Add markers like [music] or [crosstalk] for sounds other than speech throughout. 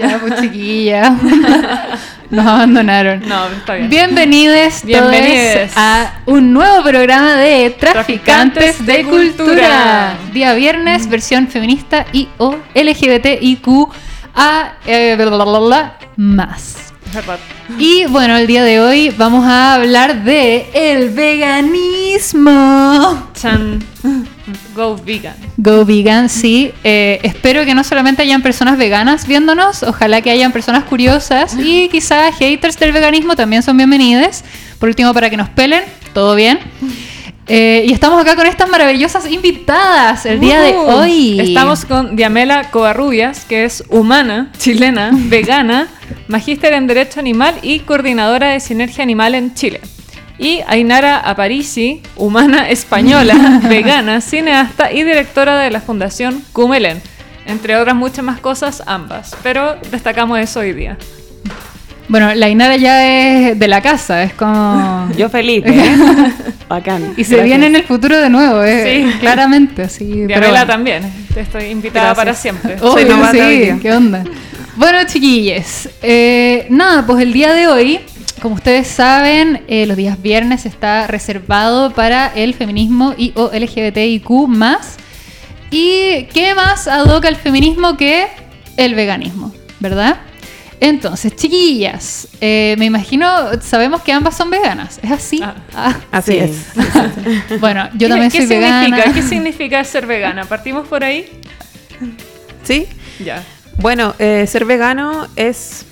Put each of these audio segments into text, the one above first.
Ya, pues chiquilla. Nos abandonaron. No, está bien. Bienvenidos Bienvenides. a un nuevo programa de Traficantes, de, cultura. Día viernes, versión feminista y o LGBTIQ a eh, bla, bla, bla, más. Y bueno, el día de hoy vamos a hablar de el veganismo. Chan. Go vegan. Go vegan, sí. Eh, espero que no solamente hayan personas veganas viéndonos, ojalá que hayan personas curiosas y [laughs] quizás haters del veganismo también son bienvenidos. Por último, para que nos pelen, todo bien. Eh, y estamos acá con estas maravillosas invitadas el día de hoy. Estamos con Diamela Covarrubias, que es humana, chilena, [laughs] vegana, magíster en Derecho Animal y coordinadora de Sinergia Animal en Chile. Y Ainara Aparici, humana española, [laughs] vegana, cineasta y directora de la Fundación Cumelen. Entre otras muchas más cosas, ambas. Pero destacamos eso hoy día. Bueno, la Inara ya es de la casa, es como... [laughs] Yo feliz, ¿eh? [laughs] Bacán. Y se Gracias. viene en el futuro de nuevo, eh, Sí. claramente. Sí, pero Diamela bueno. también. Te estoy invitada Gracias. para siempre. Obvio, hoy sí. ¿qué onda? Bueno, chiquilles, eh, nada, pues el día de hoy, como ustedes saben, eh, los días viernes está reservado para el feminismo y o LGBTIQ+. ¿Y qué más adoca el feminismo que el veganismo, verdad? Entonces, chiquillas, eh, me imagino, sabemos que ambas son veganas, ¿es así? Ah. Ah, Así Sí. es. [laughs] Bueno, yo ¿Qué- también ¿Qué soy significa? vegana. ¿Qué significa ser vegana? ¿Partimos por ahí? ¿Sí? Ya. Bueno, eh, ser vegano es,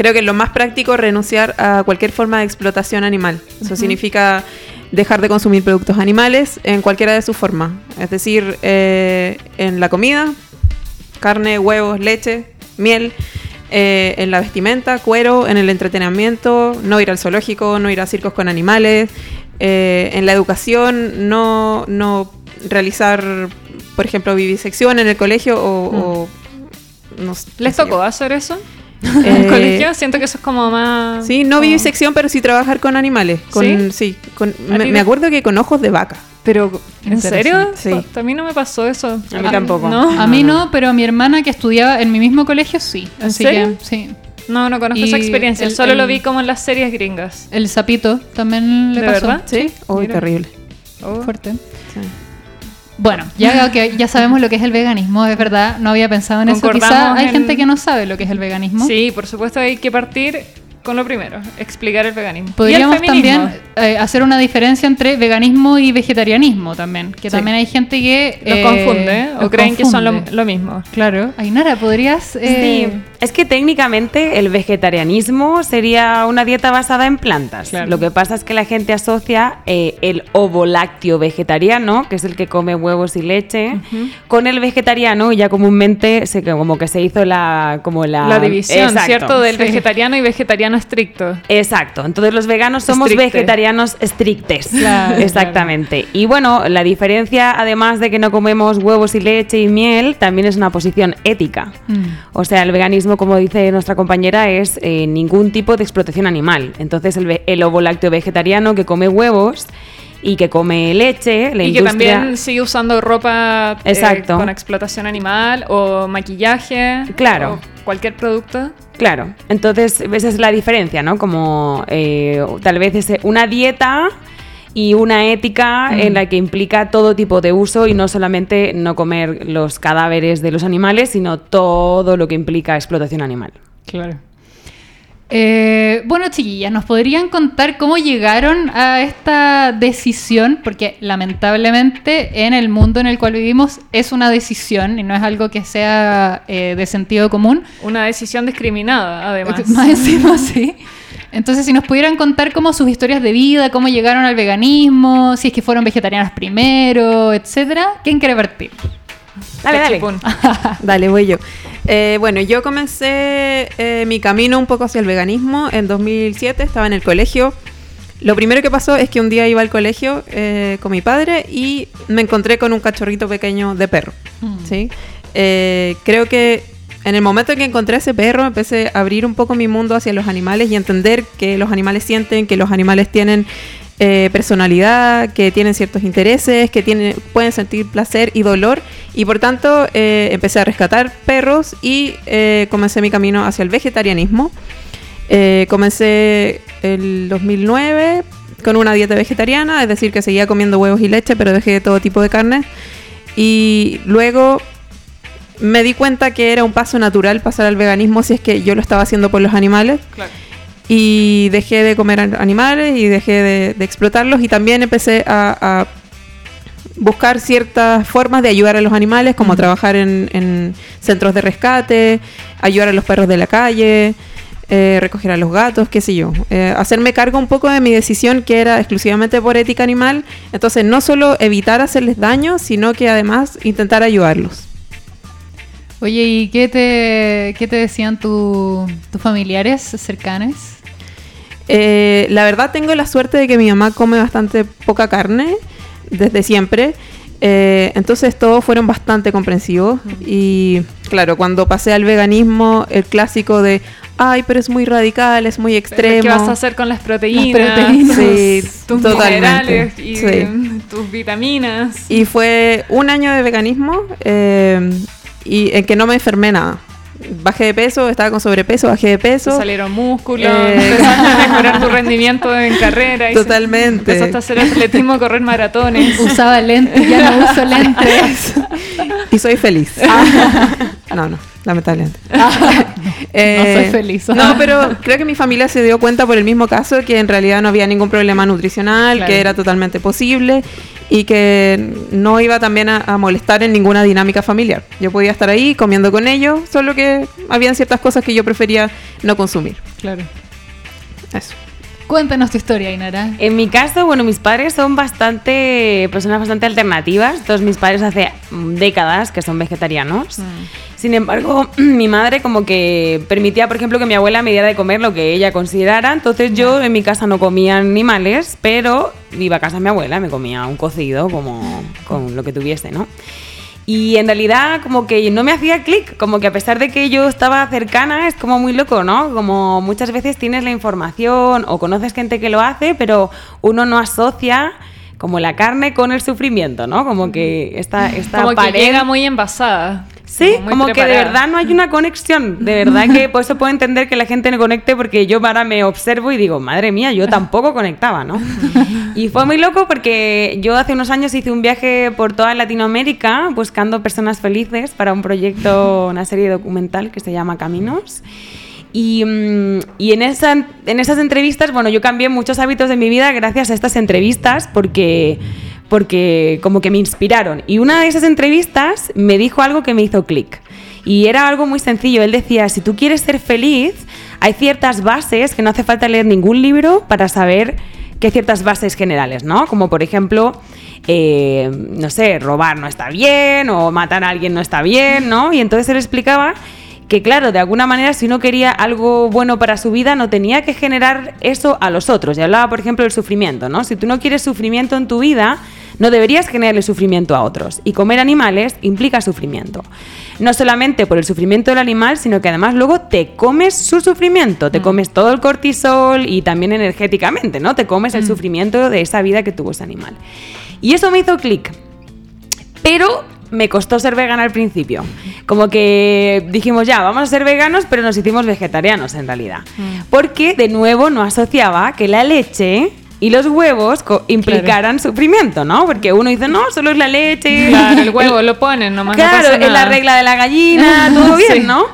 creo que lo más práctico, renunciar a cualquier forma de explotación animal. Eso significa dejar de consumir productos animales en cualquiera de sus formas. Es decir, eh, en la comida, carne, huevos, leche, miel, eh, en la vestimenta, cuero, en el entretenimiento, no ir al zoológico, no ir a circos con animales, eh, en la educación, no, no realizar, por ejemplo, vivisección en el colegio o... o no sé, ¿Les tocó hacer eso? [laughs] ¿En Eh, el colegio? Siento que eso es como más... Sí, no como- vivisección, pero sí trabajar con animales. Con, sí, con- ¿A me, acuerdo que con ojos de vaca. Pero, ¿en serio? Sí. A mí no me pasó eso. A mí tampoco. ¿No? A mí no, pero a mi hermana que estudiaba en mi mismo colegio sí. ¿En Así serio? que sí. No, no conozco esa Y experiencia. el- Solo lo vi como en las series gringas. El sapito también le ¿De pasó. verdad? ¿Sí? Uy, mira. terrible. Oh. Fuerte. Sí. Bueno, ya que ya sabemos lo que es el veganismo, es verdad, no había pensado en eso. Quizá hay en- gente que no sabe lo que es el veganismo. Sí, por supuesto hay que partir con lo primero, explicar el veganismo. Podríamos y el feminismo. también eh, hacer una diferencia entre veganismo y vegetarianismo también, que Sí. también hay gente que Los eh, confunde ¿eh? o los creen que son lo, mismo. Claro. Ainara, ¿podrías...? eh, Sí. Es que técnicamente el vegetarianismo sería una dieta basada en plantas. Claro. Lo que pasa es que la gente asocia eh, el ovo-lácteo vegetariano, que es el que come huevos y leche, con el vegetariano y ya comúnmente se, como que se hizo la como la, La división, Exacto. ¿cierto? Del sí. vegetariano y vegetariano estricto. Exacto, entonces los veganos somos vegetarianos estrictes. Claro, Exactamente. Y bueno, la diferencia, además de que no comemos huevos y leche y miel, también es una posición ética. mm. O sea, el veganismo, como dice nuestra compañera, es eh, ningún tipo de explotación animal. Entonces, el, el ovo lácteo vegetariano que come huevos y que come leche, la y que industria... también sigue usando ropa eh, Exacto. con explotación animal o maquillaje. Claro. O cualquier producto. Claro, entonces esa es la diferencia, ¿no? Como eh, tal vez es una dieta y una ética en la que implica todo tipo de uso y no solamente no comer los cadáveres de los animales, sino todo lo que implica explotación animal. Claro. Eh, bueno, chiquillas, ¿nos podrían contar cómo llegaron a esta decisión? Porque lamentablemente en el mundo en el cual vivimos es una decisión y no es algo que sea eh, de sentido común. Una decisión discriminada, además. [laughs] Más encima, sí. Entonces, si nos pudieran contar cómo sus historias de vida, cómo llegaron al veganismo, si es que fueron vegetarianas primero, etcétera, ¿quién quiere partir? Dale, dale. [laughs] Dale, voy yo. Eh, bueno, yo comencé eh, mi camino un poco hacia el veganismo en 2007, estaba en el colegio. Lo primero que pasó es que un día iba al colegio eh, con mi padre y me encontré con un cachorrito pequeño de perro. ¿sí? Eh, creo que en el momento en que encontré ese perro empecé a abrir un poco mi mundo hacia los animales y entender que los animales sienten, que los animales tienen eh, personalidad, que tienen ciertos intereses, que tienen, pueden sentir placer y dolor. Y por tanto eh, empecé a rescatar perros y eh, comencé mi camino hacia el vegetarianismo. Eh, comencé el 2009 con una dieta vegetariana, es decir, que seguía comiendo huevos y leche, pero dejé todo tipo de carne. Y luego me di cuenta que era un paso natural pasar al veganismo si es que yo lo estaba haciendo por los animales. Claro. Y dejé de comer an- animales y dejé de, de explotarlos y también empecé a, a buscar ciertas formas de ayudar a los animales, como trabajar en, en centros de rescate, ayudar a los perros de la calle, eh, recoger a los gatos, qué sé yo. Eh, hacerme cargo un poco de mi decisión que era exclusivamente por ética animal. Entonces, no solo evitar hacerles daño, sino que además intentar ayudarlos. Oye, ¿y qué te, qué te decían tu- tus familiares cercanos? Eh, la verdad tengo la suerte de que mi mamá come bastante poca carne desde siempre. Eh, entonces todos fueron bastante comprensivos. Y claro, cuando pasé al veganismo, el clásico de, ay, pero es muy radical, es muy extremo. ¿Qué vas a hacer con las proteínas? proteínas. Sí, tus totalmente. minerales y Sí. tus vitaminas. Y fue un año de veganismo eh, y en que no me enfermé nada. Bajé de peso, estaba con sobrepeso, bajé de Te peso. salieron músculos, Eh. [laughs] empezaste a mejorar tu rendimiento en carrera. y Totalmente. Empezaste a hacer atletismo, correr maratones. [laughs] Usaba lentes, ya no uso lentes. [laughs] Y soy feliz. No, no, lamentablemente. Eh, no soy feliz. No, pero creo que mi familia se dio cuenta por el mismo caso que en realidad no había ningún problema nutricional, Claro. que era totalmente posible y que no iba también a, a molestar en ninguna dinámica familiar. Yo podía estar ahí comiendo con ellos, solo que habían ciertas cosas que yo prefería no consumir. Claro. Eso. Cuéntanos tu historia, Inara. En mi caso, bueno, mis padres son bastante personas bastante alternativas. Todos mis padres hace mm, décadas que son vegetarianos. Sin embargo, [clears throat] mi madre como que permitía, por ejemplo, que mi abuela me diera de comer lo que ella considerara. Entonces yo en mi casa no comía animales, pero iba a casa de mi abuela, me comía un cocido como con lo que tuviese, ¿no? Y en realidad como que no me hacía clic, como que a pesar de que yo estaba cercana, es como muy loco, ¿no? Como muchas veces tienes la información o conoces gente que lo hace, pero uno no asocia como la carne con el sufrimiento, ¿no? Como que esta, esta Como que pared- llega muy envasada. Sí, muy como que de verdad no hay una conexión. De verdad que por eso puedo entender que la gente no conecte porque yo ahora me observo y digo, madre mía, yo tampoco conectaba, ¿no? [laughs] Y fue muy loco porque yo hace unos años hice un viaje por toda Latinoamérica buscando personas felices para un proyecto, una serie documental que se llama Caminos. Y, mm, y en, esa, en esas entrevistas, bueno, yo cambié muchos hábitos de mi vida gracias a estas entrevistas porque, porque como que me inspiraron. Y una de esas entrevistas me dijo algo que me hizo clic. Y era algo muy sencillo. Él decía, si tú quieres ser feliz, hay ciertas bases que no hace falta leer ningún libro para saber que ciertas bases generales, ¿no? Como por ejemplo, eh, no sé, robar no está bien o matar a alguien no está bien, ¿no? Y entonces él explicaba que claro, de alguna manera si uno quería algo bueno para su vida no tenía que generar eso a los otros. Y hablaba, por ejemplo, del sufrimiento, ¿no? Si tú no quieres sufrimiento en tu vida, no deberías generarle sufrimiento a otros. Y comer animales implica sufrimiento. No solamente por el sufrimiento del animal, sino que además luego te comes su sufrimiento, te comes todo el cortisol y también energéticamente, ¿no? Te comes el sufrimiento de esa vida que tuvo ese animal. Y eso me hizo clic. Pero me costó ser vegana al principio. Como que dijimos, ya, vamos a ser veganos, pero nos hicimos vegetarianos en realidad. Porque, de nuevo, no asociaba que la leche y los huevos implicaran sufrimiento, ¿no? Porque uno dice, no, solo es la leche. Claro, el huevo lo ponen, nomás no Claro, pasa es la regla de la gallina, todo [laughs] bien, Sí. ¿no?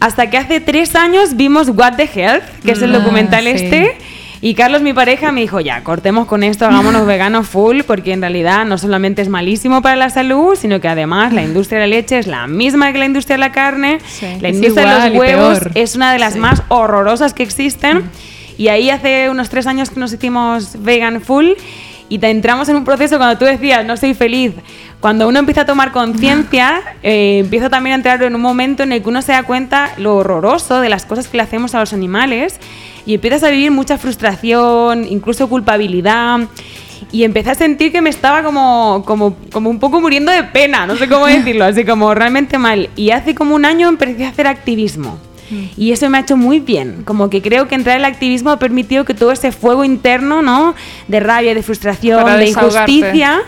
Hasta que hace tres años vimos What the Health, que es el Ah, documental sí. este. Y Carlos, mi pareja, me dijo, ya, cortemos con esto, hagámonos veganos full, porque en realidad no solamente es malísimo para la salud, sino que además la industria de la leche es la misma que la industria de la carne. Sí, la industria de igual y los huevos es una de las Sí. más horrorosas que existen. Y ahí hace unos tres años que nos hicimos vegan full y te entramos en un proceso cuando tú decías, no soy feliz. Cuando uno empieza a tomar conciencia, [laughs] eh, empieza también a entrar en un momento en el que uno se da cuenta lo horroroso de las cosas que le hacemos a los animales y empiezas a vivir mucha frustración, incluso culpabilidad. Y empecé a sentir que me estaba como, como, como un poco muriendo de pena, no sé cómo [laughs] decirlo, así como realmente mal. Y hace como un año empecé a hacer activismo. Y eso me ha hecho muy bien. Como que creo que entrar al activismo ha permitido que todo ese fuego interno, ¿no? De rabia, de frustración, Para de injusticia,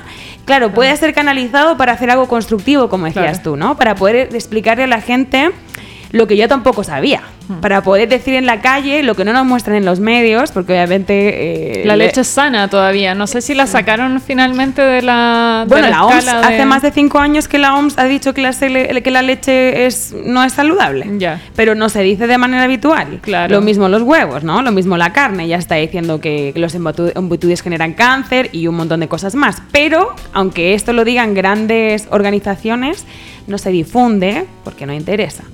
claro, pueda ser canalizado para hacer algo constructivo, como decías Claro. tú, ¿no? Para poder explicarle a la gente lo que yo tampoco sabía. Para poder decir en la calle lo que no nos muestran en los medios, porque obviamente... eh, La le- leche es sana todavía. No sé si la sacaron finalmente de la. de Bueno, la, OMS escala de- hace más de cinco años que la OMS ha dicho que la, que la leche es, no es saludable. Ya. Pero no se dice de manera habitual. Claro. Lo mismo los huevos, ¿no? Lo mismo la carne. Ya está diciendo que los embutidos generan cáncer y un montón de cosas más. Pero, aunque esto lo digan grandes organizaciones, no se difunde porque no interesa.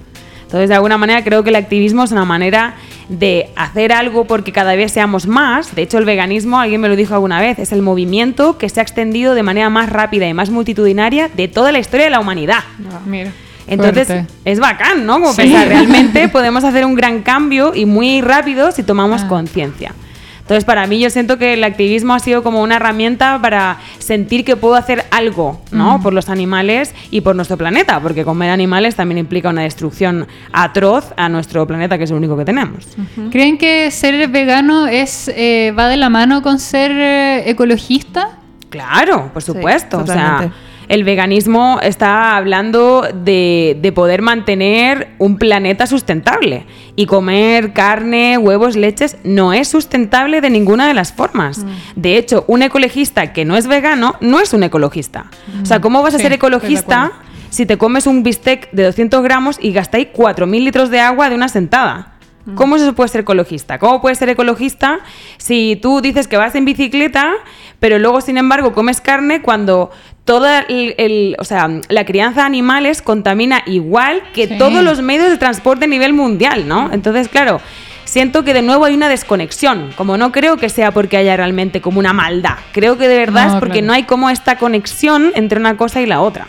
Entonces, de alguna manera, creo que el activismo es una manera de hacer algo porque cada vez seamos más. De hecho, el veganismo, alguien me lo dijo alguna vez, es el movimiento que se ha extendido de manera más rápida y más multitudinaria de toda la historia de la humanidad. Mira. Entonces, Fuerte. es bacán, ¿no? Como Sí. pensar, realmente [laughs] podemos hacer un gran cambio y muy rápido si tomamos Ah. conciencia. Entonces, para mí, yo siento que el activismo ha sido como una herramienta para sentir que puedo hacer algo, ¿no? Por los animales y por nuestro planeta, porque comer animales también implica una destrucción atroz a nuestro planeta, que es el único que tenemos. ¿Creen que ser vegano es eh, va de la mano con ser eh, ecologista? Claro, por supuesto. o sea, totalmente. El veganismo está hablando de, de poder mantener un planeta sustentable. Y comer carne, huevos, leches no es sustentable de ninguna de las formas. De hecho, un ecologista que no es vegano no es un ecologista. O sea, ¿cómo vas a Sí, ser ecologista si te comes un bistec de 200 gramos y gastáis 4.000 litros de agua de una sentada? ¿Cómo se puede ser ecologista? ¿Cómo puedes ser ecologista si tú dices que vas en bicicleta, pero luego, sin embargo, comes carne cuando toda el, el- o sea, la crianza de animales contamina igual que Sí. todos los medios de transporte a nivel mundial, ¿no? Entonces, claro, siento que de nuevo hay una desconexión. Como no creo que sea porque haya realmente como una maldad. Creo que de verdad No, es porque claro. no hay como esta conexión entre una cosa y la otra.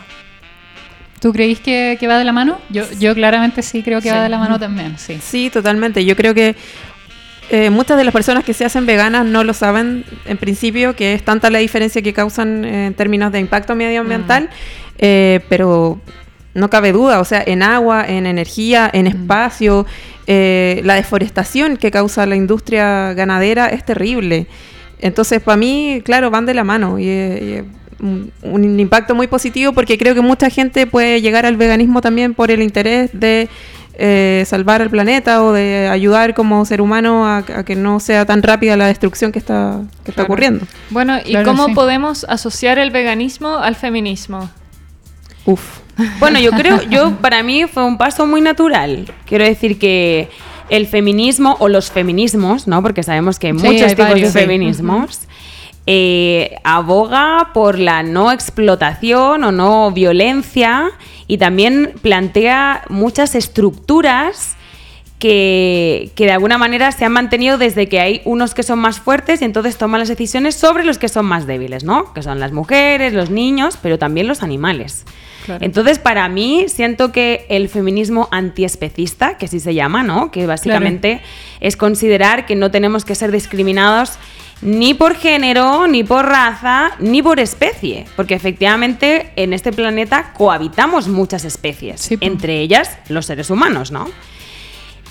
¿Tú creís que, que va de la mano? Yo, yo claramente sí creo que va de la mano también, sí. Sí, totalmente. Yo creo que eh, muchas de las personas que se hacen veganas no lo saben en principio, que es tanta la diferencia que causan eh, en términos de impacto medioambiental, eh, pero no cabe duda, o sea, en agua, en energía, en espacio, eh, la deforestación que causa la industria ganadera es terrible. Entonces, para mí, claro, van de la mano y, eh, y un, un impacto muy positivo porque creo que mucha gente puede llegar al veganismo también por el interés de eh, salvar al planeta o de ayudar como ser humano a, a que no sea tan rápida la destrucción que está, que está ocurriendo. Bueno, ¿y Claro, cómo sí. podemos asociar el veganismo al feminismo? Uf. [laughs] Bueno, yo creo, yo para mí fue un paso muy natural. Quiero decir que el feminismo o los feminismos, ¿no? Porque sabemos que hay Sí, muchos hay tipos varios, de sí. Eh, aboga por la no explotación o no violencia y también plantea muchas estructuras que, que de alguna manera se han mantenido desde que hay unos que son más fuertes y entonces toman las decisiones sobre los que son más débiles, ¿no? Que son las mujeres, los niños, pero también los animales. Claro. Entonces, para mí, siento que el feminismo antiespecista, que así se llama, ¿no? Que básicamente es considerar que no tenemos que ser discriminados ni por género, ni por raza, ni por especie. Porque efectivamente en este planeta cohabitamos muchas especies, Sí, entre ellas los seres humanos, ¿no?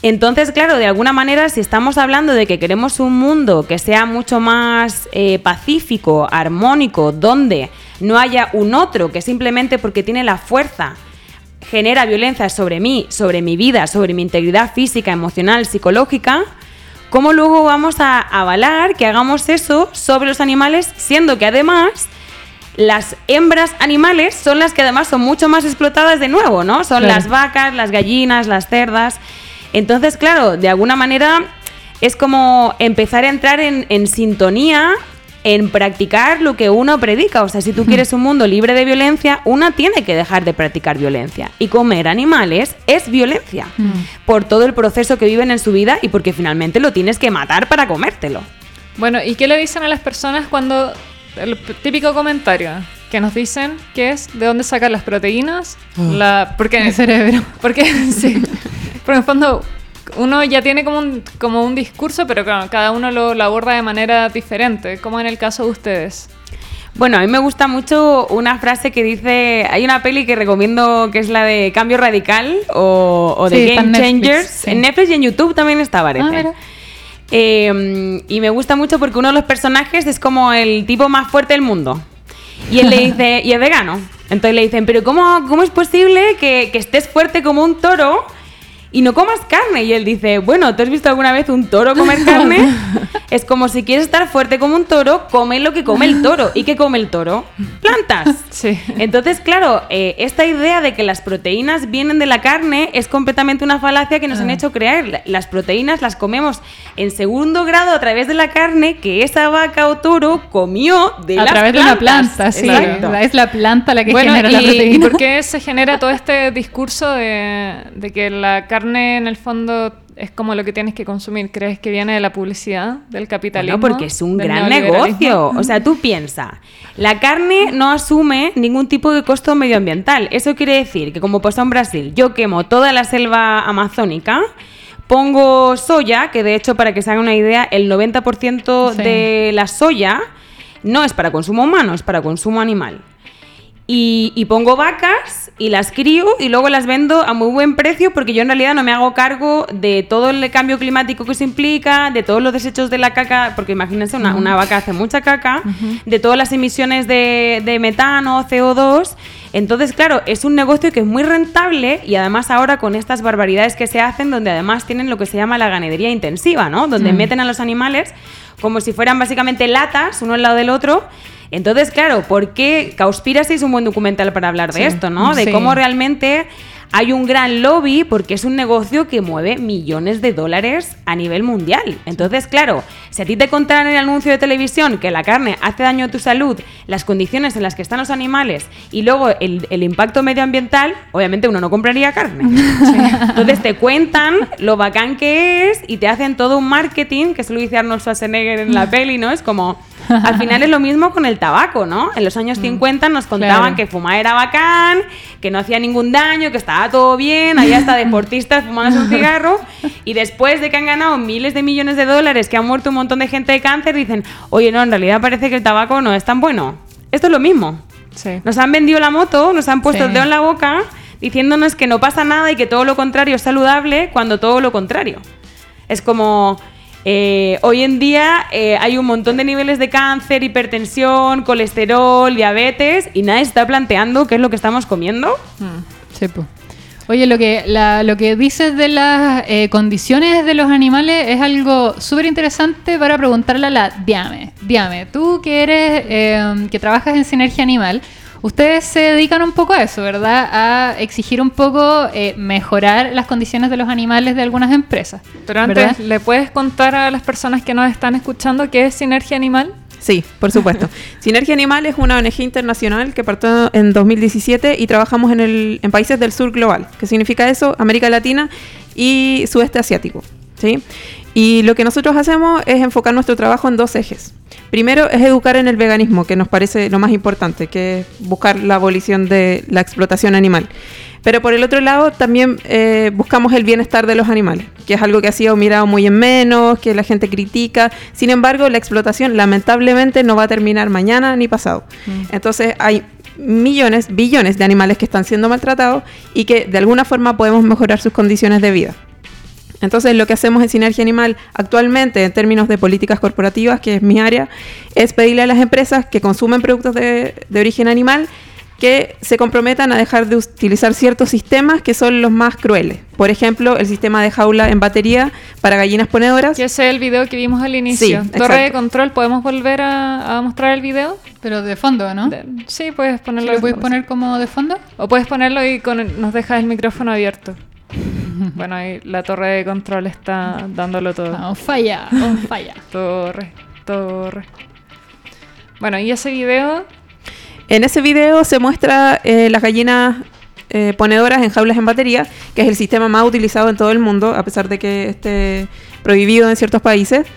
Entonces, claro, de alguna manera, si estamos hablando de que queremos un mundo que sea mucho más eh, pacífico, armónico, donde no haya un otro que simplemente porque tiene la fuerza genera violencia sobre mí, sobre mi vida, sobre mi integridad física, emocional, psicológica, ¿cómo luego vamos a avalar que hagamos eso sobre los animales, siendo que además las hembras animales son las que además son mucho más explotadas de nuevo, ¿no? Son Claro. las vacas, las gallinas, las cerdas. Entonces, claro, de alguna manera es como empezar a entrar en, en sintonía en practicar lo que uno predica. O sea, si tú quieres un mundo libre de violencia, una tiene que dejar de practicar violencia. Y comer animales es violencia. Por todo el proceso que viven en su vida y porque finalmente lo tienes que matar para comértelo. Bueno, ¿y qué le dicen a las personas cuando el típico comentario que nos dicen que es de dónde sacar las proteínas? La, porque El cerebro. Porque [laughs] sí. Porque en el fondo uno ya tiene como un, como un discurso, pero claro, cada uno lo, lo aborda de manera diferente, como en el caso de ustedes. Bueno, a mí me gusta mucho una frase que dice, hay una peli que recomiendo que es la de Cambio Radical o, o de Sí, Game Netflix, Changers. sí. En Netflix y en YouTube también está, parece. Ah, mira. Eh, y me gusta mucho porque uno de los personajes es como el tipo más fuerte del mundo. Y él le [laughs] dice, y es vegano. Entonces le dicen, pero ¿cómo, cómo es posible que, que estés fuerte como un toro y no comas carne. Y él dice, bueno, ¿tú has visto alguna vez un toro comer [laughs] carne? es como si quieres estar fuerte como un toro, come lo que come el toro. ¿Y qué come el toro? Plantas. Sí. Entonces, claro, eh, esta idea de que las proteínas vienen de la carne es completamente una falacia que nos han Ah. hecho creer. La- Las proteínas las comemos en segundo grado a través de la carne que esa vaca o toro comió de a las través de una plantas. planta, sí. Exacto. Es la planta la que bueno, genera y, la ¿y proteína. por [laughs] qué se genera todo este discurso de, de que la carne en el fondo es como lo que tienes que consumir? ¿Crees que viene de la publicidad, del capitalismo? No, porque es un gran negocio. O sea, tú piensa, la carne no asume ningún tipo de costo medioambiental. Eso quiere decir que como pasó en Brasil, yo quemo toda la selva amazónica, pongo soya, que de hecho, para que se hagan una idea, el 90% Sí. de la soya no es para consumo humano, es para consumo animal. Y, y pongo vacas y las crío y luego las vendo a muy buen precio porque yo en realidad no me hago cargo de todo el cambio climático que eso implica, de todos los desechos de la caca, porque imagínense, una, una vaca hace mucha caca, de todas las emisiones de, de metano, CO2. Entonces, claro, es un negocio que es muy rentable y además ahora con estas barbaridades que se hacen, donde además tienen lo que se llama la ganadería intensiva, ¿no? Donde meten a los animales como si fueran básicamente latas, uno al lado del otro. Entonces, claro, ¿por qué Cowspiracy es un buen documental para hablar de Sí, esto, ¿no? De sí. cómo realmente hay un gran lobby porque es un negocio que mueve millones de dólares a nivel mundial. Entonces, claro, si a ti te contaran en el anuncio de televisión que la carne hace daño a tu salud, las condiciones en las que están los animales y luego el, el impacto medioambiental, obviamente uno no compraría carne. [laughs] Entonces te cuentan lo bacán que es y te hacen todo un marketing, que eso lo dice Arnold Schwarzenegger en la peli, ¿no? Es como, [laughs] al final es lo mismo con el tabaco, ¿no? En los años 50 nos contaban Claro. que fumar era bacán, que no hacía ningún daño, que estaba todo bien, había hasta [laughs] deportistas fumándose un cigarro y después de que han ganado miles de millones de dólares, que han muerto un montón de gente de cáncer, dicen, oye, no, en realidad parece que el tabaco no es tan bueno. Esto es lo mismo. Sí. Nos han vendido la moto, nos han puesto Sí. el dedo en la boca diciéndonos que no pasa nada y que todo lo contrario es saludable cuando todo lo contrario. Es como eh, hoy en día eh, hay un montón de niveles de cáncer, hipertensión, colesterol, diabetes y nadie está planteando qué es lo que estamos comiendo. Po. Oye, lo que, lo que dices de las eh, condiciones de los animales es algo súper interesante para preguntarle a la Diame. Diame, tú que eres, que trabajas en Sinergia Animal, ustedes se dedican un poco a eso, ¿verdad? A exigir un poco eh, mejorar las condiciones de los animales de algunas empresas. Pero antes, ¿verdad? ¿le puedes contar a las personas que nos están escuchando qué es Sinergia Animal? Sí, por supuesto. [laughs] Sinergia Animal es una ONG internacional que partió en 2017 y trabajamos en, el, en países del sur global. ¿Qué significa eso? América Latina y sudeste asiático. ¿sí? Y lo que nosotros hacemos es enfocar nuestro trabajo en dos ejes. Primero es educar en el veganismo, que nos parece lo más importante, que es buscar la abolición de la explotación animal. Pero por el otro lado también eh, buscamos el bienestar de los animales, que es algo que ha sido mirado muy en menos, que la gente critica. Sin embargo, la explotación lamentablemente no va a terminar mañana ni pasado. Entonces hay millones, billones de animales que están siendo maltratados y que de alguna forma podemos mejorar sus condiciones de vida. Entonces, lo que hacemos en Sinergia Animal actualmente, en términos de políticas corporativas, que es mi área, es pedirle a las empresas que consumen productos de, de origen animal que se comprometan a dejar de utilizar ciertos sistemas que son los más crueles. Por ejemplo, el sistema de jaula en batería para gallinas ponedoras. Que ese es el video que vimos al inicio. Sí, Torre de control, ¿podemos volver a, a mostrar el video? Pero de fondo, ¿no? De- sí, puedes ¿Sí ponerlo. ¿Lo de puedes poner como de fondo? O puedes ponerlo y con- nos dejas el micrófono abierto. [laughs] bueno, ahí la torre de control está dándolo todo. Ah, falla, on falla. [laughs] Torre, torre. Bueno, y ese video, En ese video se muestra eh, las gallinas eh, ponedoras en jaulas en batería, que es el sistema más utilizado en todo el mundo, a pesar de que esté prohibido en ciertos países,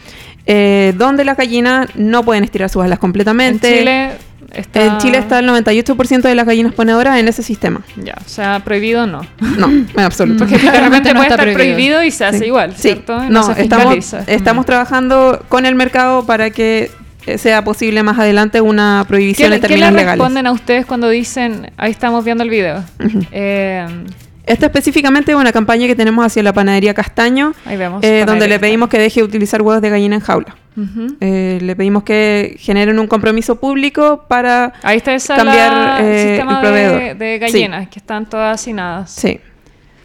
eh, donde las gallinas no pueden estirar sus alas en completamente. Chile está... En Chile está el 98% de las gallinas ponedoras en ese sistema. Ya, o sea, prohibido no. No, en absoluto. Porque de Claramente repente no puede está estar prohibido. prohibido. y se hace Sí. igual, Sí. ¿cierto? No, se estamos, estamos trabajando con el mercado para que eh, sea posible más adelante una ¿Qué, prohibición en qué términos le legales. responden a ustedes cuando dicen, ahí estamos viendo el video? Eh, Esta específicamente es una campaña que tenemos hacia la panadería Castaño, ahí vemos. eh, donde le pedimos que deje de utilizar huevos de gallina en jaula. Eh, le pedimos que generen un compromiso público para... Ahí está esa cambiar, la- eh, sistema el proveedor. de, de gallinas que están todas hacinadas. Sí.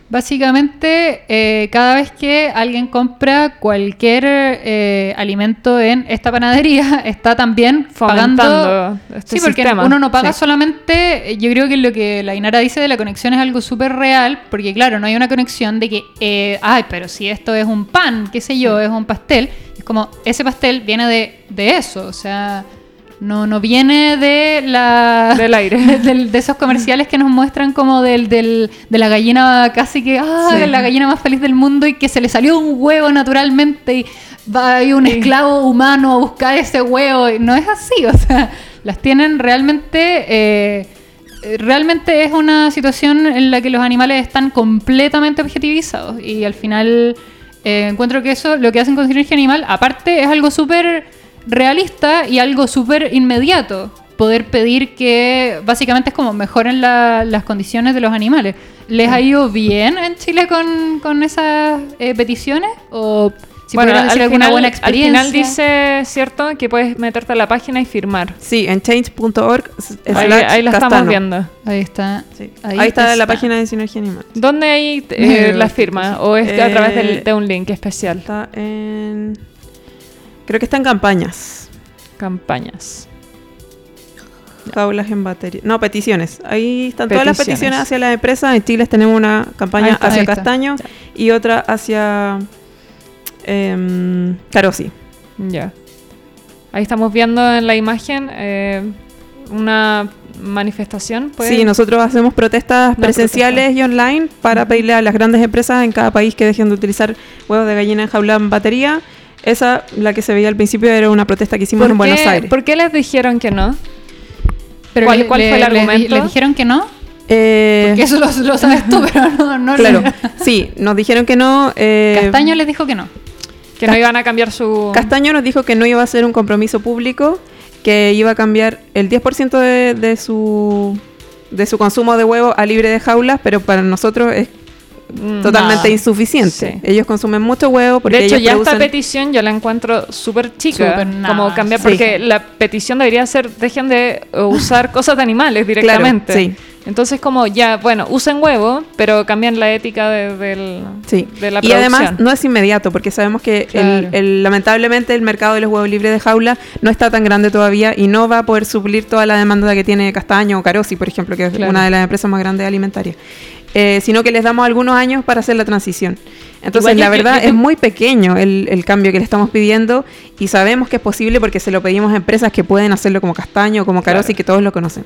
Básicamente, eh, cada vez que alguien compra cualquier eh, alimento en esta panadería, [laughs] está también pagando. Este sí, porque sistema. uno no paga Sí. solamente. Yo creo que lo que la Inara dice de la conexión es algo súper real, porque claro, no hay una conexión de que, eh, ay, pero si esto es un pan, qué sé yo, es un pastel. Como, ese pastel viene de, de eso, o sea. No, no viene de la [laughs] Del aire. [laughs] de esos comerciales que nos muestran como del, del- de la gallina casi que ah, Sí. la gallina más feliz del mundo y que se le salió un huevo naturalmente y va ahí un esclavo humano a buscar ese huevo y no es así o sea las tienen realmente eh, realmente es una situación en la que los animales están completamente objetivizados y al final eh, encuentro que eso lo que hacen con sinergia animal aparte es algo súper realista y algo súper inmediato poder pedir que básicamente es como mejoren la- las condiciones de los animales. ¿Les ha ido bien en Chile con, con esas eh, peticiones? ¿O si bueno, decir al alguna final, buena al experiencia? final dice, ¿cierto? Que puedes meterte a la página y firmar. Sí, en change.org. Ahí, ahí la estamos viendo. Ahí está. Sí. Ahí, está, la página de Sinergia Animal. ¿Dónde hay eh, [laughs] la firma? ¿O es a través del- eh, de un link especial? Está en. Creo que está en campañas. Campañas. Jaulas en batería. No, peticiones. Ahí están todas las Peticiones. hacia las empresas. En Chile tenemos una campaña está. hacia. Castaño y otra hacia em, Carosi. Ya. Ahí estamos viendo en la imagen eh, una manifestación. ¿puede? Sí, nosotros hacemos protestas presenciales y online para pedirle a las grandes empresas en cada país que dejen de utilizar huevos de gallina enjaulados en batería. Esa, la que se veía al principio, era una protesta que hicimos ¿Por en Buenos Aires. ¿Por qué les dijeron que no? Pero ¿Cuál- le- cuál le- fue el le argumento? ¿Les dijeron que no? Eh, Que eso lo, lo sabes tú, [laughs] pero no, no claro, sí, nos dijeron que no. eh, Castaño les dijo que no. Que no iban a cambiar su... Castaño nos dijo que no iba a ser un compromiso público, que iba a cambiar el 10% de, de su de su consumo de huevo a libre de jaulas, pero para nosotros es Mm, totalmente nada. insuficiente. Sí. Ellos consumen mucho huevo porque de hecho, ellos ya producen- esta petición yo la encuentro súper chica. Nada, como cambiar, sí. porque la petición debería ser, dejen de usar [laughs] cosas de animales directamente. sí. Entonces, como ya, bueno, usen huevo, pero cambian la ética de, del, Sí. de la y además producción. no es inmediato, porque sabemos que el- el- lamentablemente el mercado de los huevos libres de jaula no está tan grande todavía y no va a poder suplir toda la demanda que tiene Castaño o Carosi, por ejemplo, que es Claro. una de las empresas más grandes alimentarias. Eh, sino que les damos algunos años para hacer la transición. Entonces, Igual la yo- verdad yo es muy pequeño el, el cambio que le estamos pidiendo y sabemos que es posible porque se lo pedimos a empresas que pueden hacerlo como Castaño, como Carosi, Claro. que todos lo conocen.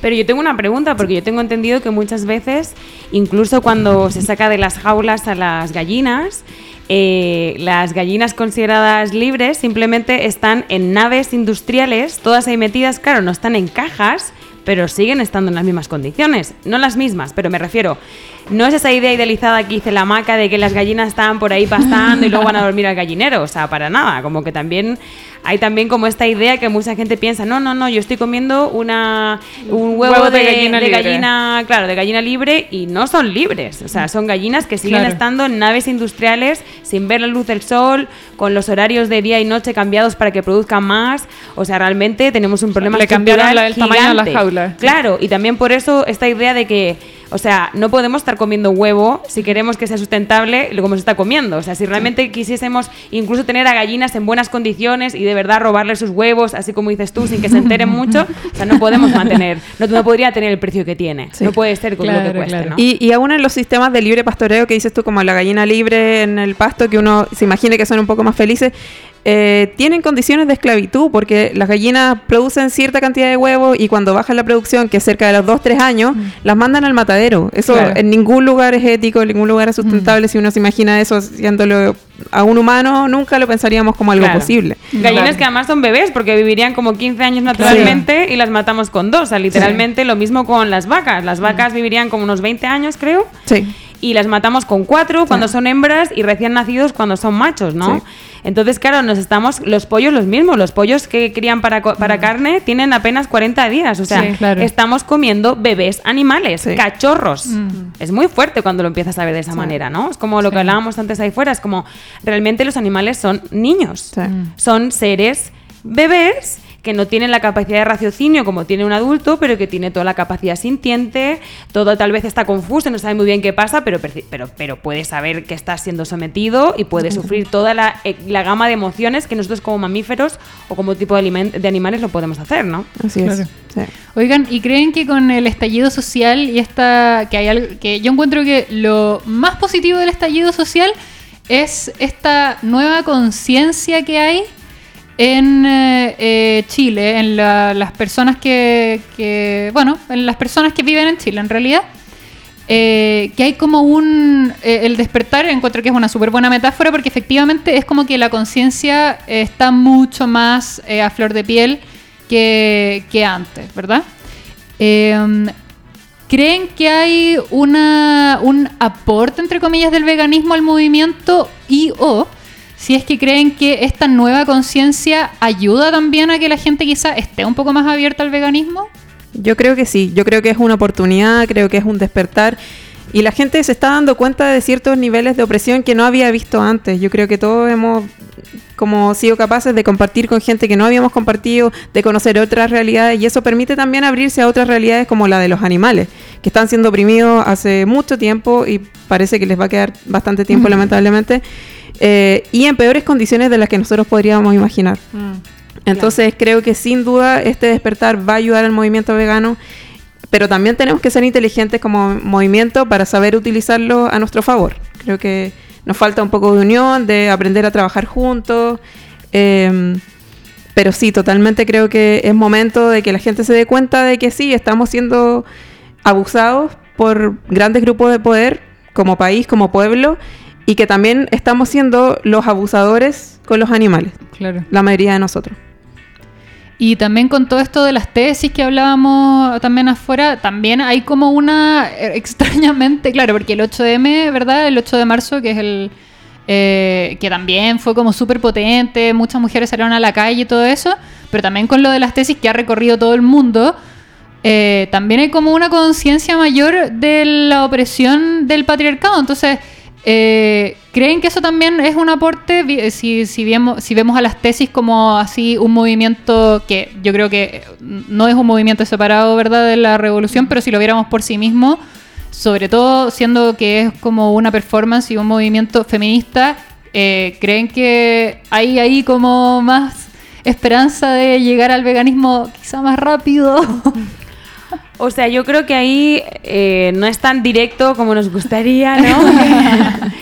Pero yo tengo una pregunta, porque yo tengo entendido que muchas veces, incluso cuando se saca de las jaulas a las gallinas, eh, las gallinas consideradas libres simplemente están en naves industriales, todas ahí metidas, claro, no están en cajas, pero siguen estando en las mismas condiciones. No las mismas, pero me refiero, no es esa idea idealizada que hice la maca de que las gallinas estaban por ahí pastando y luego van a dormir al gallinero, o sea, para nada, como que también hay también como esta idea que mucha gente piensa, no, no, no, yo estoy comiendo una un huevo, Huevo de de, gallina de gallina, claro, de gallina libre y no son libres, o sea, son gallinas que siguen Claro. estando en naves industriales sin ver la luz del sol, con los horarios de día y noche cambiados para que produzcan más, o sea, realmente tenemos un problema Le cambiaron la- el tamaño de la jaula. Claro, y también por eso esta idea de que, o sea, no podemos estar comiendo huevo si queremos que sea sustentable lo como se está comiendo. O sea, si realmente quisiésemos incluso tener a gallinas en buenas condiciones y de verdad robarle sus huevos, así como dices tú, sin que se enteren mucho, o sea, no podemos mantener, no, no podría tener el precio que tiene. Sí. No puede ser con lo Claro, que cueste, claro. ¿no? Y, y aún en los sistemas de libre pastoreo que dices tú, como la gallina libre en el pasto, que uno se imagine que son un poco más felices, eh, tienen condiciones de esclavitud porque las gallinas producen cierta cantidad de huevos y cuando baja la producción, que es cerca de los 2-3 años, las mandan al matadero. Eso Claro. en ningún lugar es ético, en ningún lugar es sustentable. Si uno se imagina eso haciéndolo a un humano, nunca lo pensaríamos como algo Claro. posible. Gallinas Claro. que además son bebés porque vivirían como 15 años naturalmente y las matamos con dos. O sea, literalmente lo mismo con las vacas. Las vacas vivirían como unos 20 años, creo. Sí. Y las matamos con cuatro cuando son hembras y recién nacidos cuando son machos, ¿no? Sí. Entonces, claro, nos estamos, los pollos los mismos, los pollos que crían para, para carne tienen apenas 40 días, o sea, Sí, claro. estamos comiendo bebés animales, cachorros. Es muy fuerte cuando lo empiezas a ver de esa manera, ¿no? Es como lo que hablábamos antes ahí fuera, es como realmente los animales son niños, son seres bebés que no tienen la capacidad de raciocinio como tiene un adulto, pero que tiene toda la capacidad sintiente, todo tal vez está confuso, no sabe muy bien qué pasa, pero, pero, pero puede saber que está siendo sometido y puede sufrir toda la, eh, la gama de emociones que nosotros como mamíferos o como tipo de, animales lo podemos hacer, ¿no? Así Claro. es. sí. Oigan, ¿y creen que con el estallido social y esta que hay algo que yo encuentro que lo más positivo del estallido social es esta nueva conciencia que hay en eh, eh, Chile, en la- las personas que, bueno, en las personas que viven en Chile en realidad, eh, que hay como un, el despertar, encuentro que es una súper buena metáfora porque efectivamente es como que la conciencia está mucho más a flor de piel que, que antes, ¿verdad? Eh, ¿Creen que hay una, un aporte, entre comillas, del veganismo al movimiento y o si es que creen que esta nueva conciencia ayuda también a que la gente quizá esté un poco más abierta al veganismo? Yo creo que sí, yo creo que es una oportunidad, creo que es un despertar y la gente se está dando cuenta de ciertos niveles de opresión que no había visto antes. Yo creo que todos hemos como sido capaces de compartir con gente que no habíamos compartido, de conocer otras realidades y eso permite también abrirse a otras realidades como la de los animales, que están siendo oprimidos hace mucho tiempo y parece que les va a quedar bastante tiempo lamentablemente, eh, y en peores condiciones de las que nosotros podríamos imaginar. Entonces creo que sin duda este despertar va a ayudar al movimiento vegano, pero también tenemos que ser inteligentes como movimiento para saber utilizarlo a nuestro favor. Creo que nos falta un poco de unión, de aprender a trabajar juntos. eh, pero sí, totalmente creo que es momento de que la gente se dé cuenta de que sí, estamos siendo abusados por grandes grupos de poder como país, como pueblo, y que también estamos siendo los abusadores con los animales, Claro. la mayoría de nosotros. Y también con todo esto de las tesis que hablábamos también afuera, también hay como una, eh, [laughs] extrañamente, claro, porque el 8M, ¿verdad? El 8 de marzo, que es el... eh, que también fue como súper potente, muchas mujeres salieron a la calle y todo eso, pero también con lo de las tesis que ha recorrido todo el mundo, eh, también hay como una conciencia mayor de la opresión del patriarcado. Entonces, eh, ¿creen que eso también es un aporte? Eh, Si, si, vemos, si vemos a las tesis como así un movimiento que yo creo que no es un movimiento separado, ¿verdad?, de la revolución, pero si lo viéramos por sí mismo, sobre todo siendo que es como una performance y un movimiento feminista, eh, ¿creen que hay ahí como más esperanza de llegar al veganismo quizá más rápido? [laughs] O sea, yo creo que ahí eh, no es tan directo como nos gustaría, ¿no? [laughs]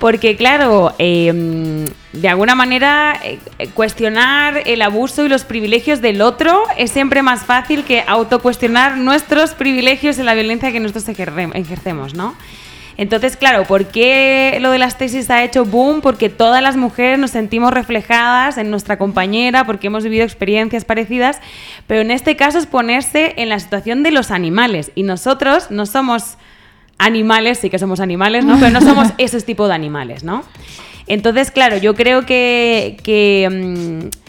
Porque, claro, eh, de alguna manera eh, cuestionar el abuso y los privilegios del otro es siempre más fácil que autocuestionar nuestros privilegios y la violencia que nosotros ejerce- ejercemos, ¿no? Entonces, claro, ¿por qué lo de las tesis ha hecho boom? Porque todas las mujeres nos sentimos reflejadas en nuestra compañera, porque hemos vivido experiencias parecidas, pero en este caso es ponerse en la situación de los animales. Y nosotros no somos animales, sí que somos animales, ¿no? Pero no somos [laughs] esos tipos de animales, ¿no? Entonces, claro, yo creo que, que, mm,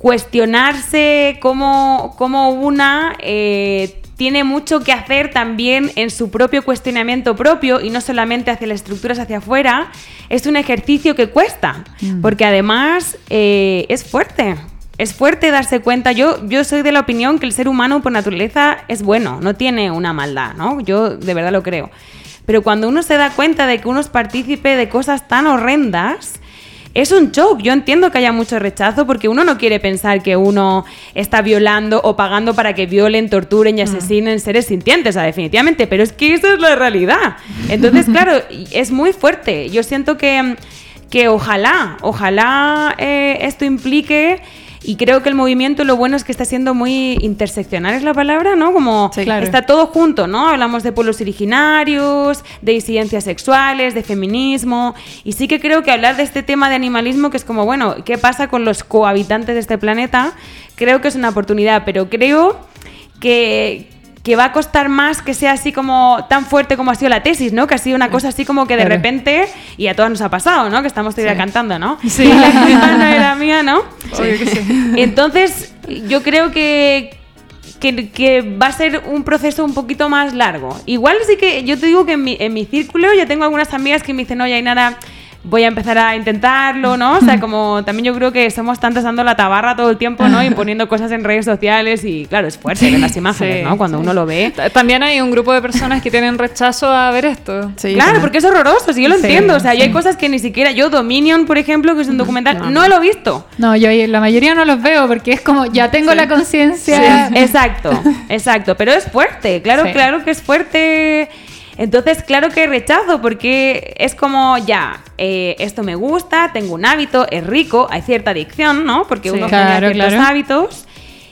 cuestionarse como, como una eh, tiene mucho que hacer también en su propio cuestionamiento propio y no solamente hacia las estructuras hacia afuera, es un ejercicio que cuesta, porque además eh, es fuerte. Es fuerte darse cuenta. Yo, yo soy de la opinión que el ser humano por naturaleza es bueno, no tiene una maldad, ¿no? Yo de verdad lo creo. Pero cuando uno se da cuenta de que uno es partícipe de cosas tan horrendas, es un shock. Yo entiendo que haya mucho rechazo porque uno no quiere pensar que uno está violando o pagando para que violen, torturen y asesinen seres sintientes, o sea, definitivamente, pero es que eso es la realidad. Entonces, [laughs] claro, es muy fuerte. Yo siento que, que ojalá, ojalá eh, esto implique... Y creo que el movimiento lo bueno es que está siendo muy interseccional, es la palabra, ¿no? Como Sí. Claro. está todo junto, ¿no? Hablamos de pueblos originarios, de disidencias sexuales, de feminismo. Y sí que creo que hablar de este tema de animalismo, que es como, bueno, ¿qué pasa con los cohabitantes de este planeta? Creo que es una oportunidad, pero creo que, que va a costar más que sea así como tan fuerte como ha sido la tesis, ¿no? Que ha sido una cosa así como que de Claro. repente, y a todas nos ha pasado, ¿no? Que estamos todavía cantando, ¿no? Sí. [laughs] Y la culpa no era [laughs] mía, ¿no? [laughs] Entonces, yo creo que, que, que va a ser un proceso un poquito más largo. Igual sí que yo te digo que en mi, en mi círculo ya tengo algunas amigas que me dicen, oye, Ainara, voy a empezar a intentarlo, ¿no? O sea, [laughs] como también yo creo que somos tantos dando la tabarra todo el tiempo, ¿no? Y poniendo cosas en redes sociales y claro, es fuerte ver las imágenes, Sí, ¿no? Cuando uno lo ve. Ta- También hay un grupo de personas que tienen rechazo a ver esto. Sí, Claro, sí. porque es horroroso, si yo lo Sí, entiendo. O sea, yo hay cosas que ni siquiera yo, Dominion, por ejemplo, que es un documental, no, lo he visto. No, yo la mayoría no los veo porque es como, ya tengo la conciencia. Exacto, [laughs] exacto. Pero es fuerte, claro, Sí. claro que es fuerte. Entonces, claro que rechazo, porque es como, ya, eh, esto me gusta, tengo un hábito, es rico, hay cierta adicción, ¿no? Porque Sí. uno Claro, genera ciertos claro. hábitos.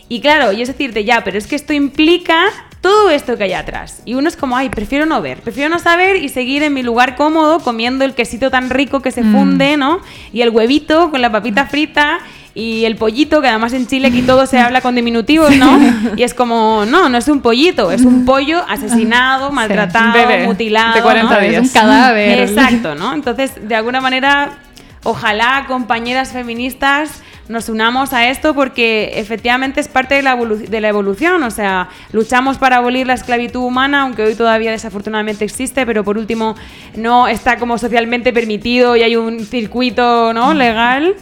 Y claro, y es decirte, ya, pero es que esto implica todo esto que hay atrás. Y uno es como, ay, prefiero no ver, prefiero no saber y seguir en mi lugar cómodo comiendo el quesito tan rico que se Mm. funde, ¿no? Y el huevito con la papita frita y el pollito, que además en Chile aquí todo se habla con diminutivos, ¿no? Y es como, no, no es un pollito, es un pollo asesinado, maltratado, bebé mutilado. de 40 ¿no? días. Es un cadáver. Exacto, ¿no? Entonces, de alguna manera, ojalá compañeras feministas nos unamos a esto porque efectivamente es parte de la, de la evolución, o sea, luchamos para abolir la esclavitud humana, aunque hoy todavía desafortunadamente existe, pero por último no está como socialmente permitido y hay un circuito ¿no? legal.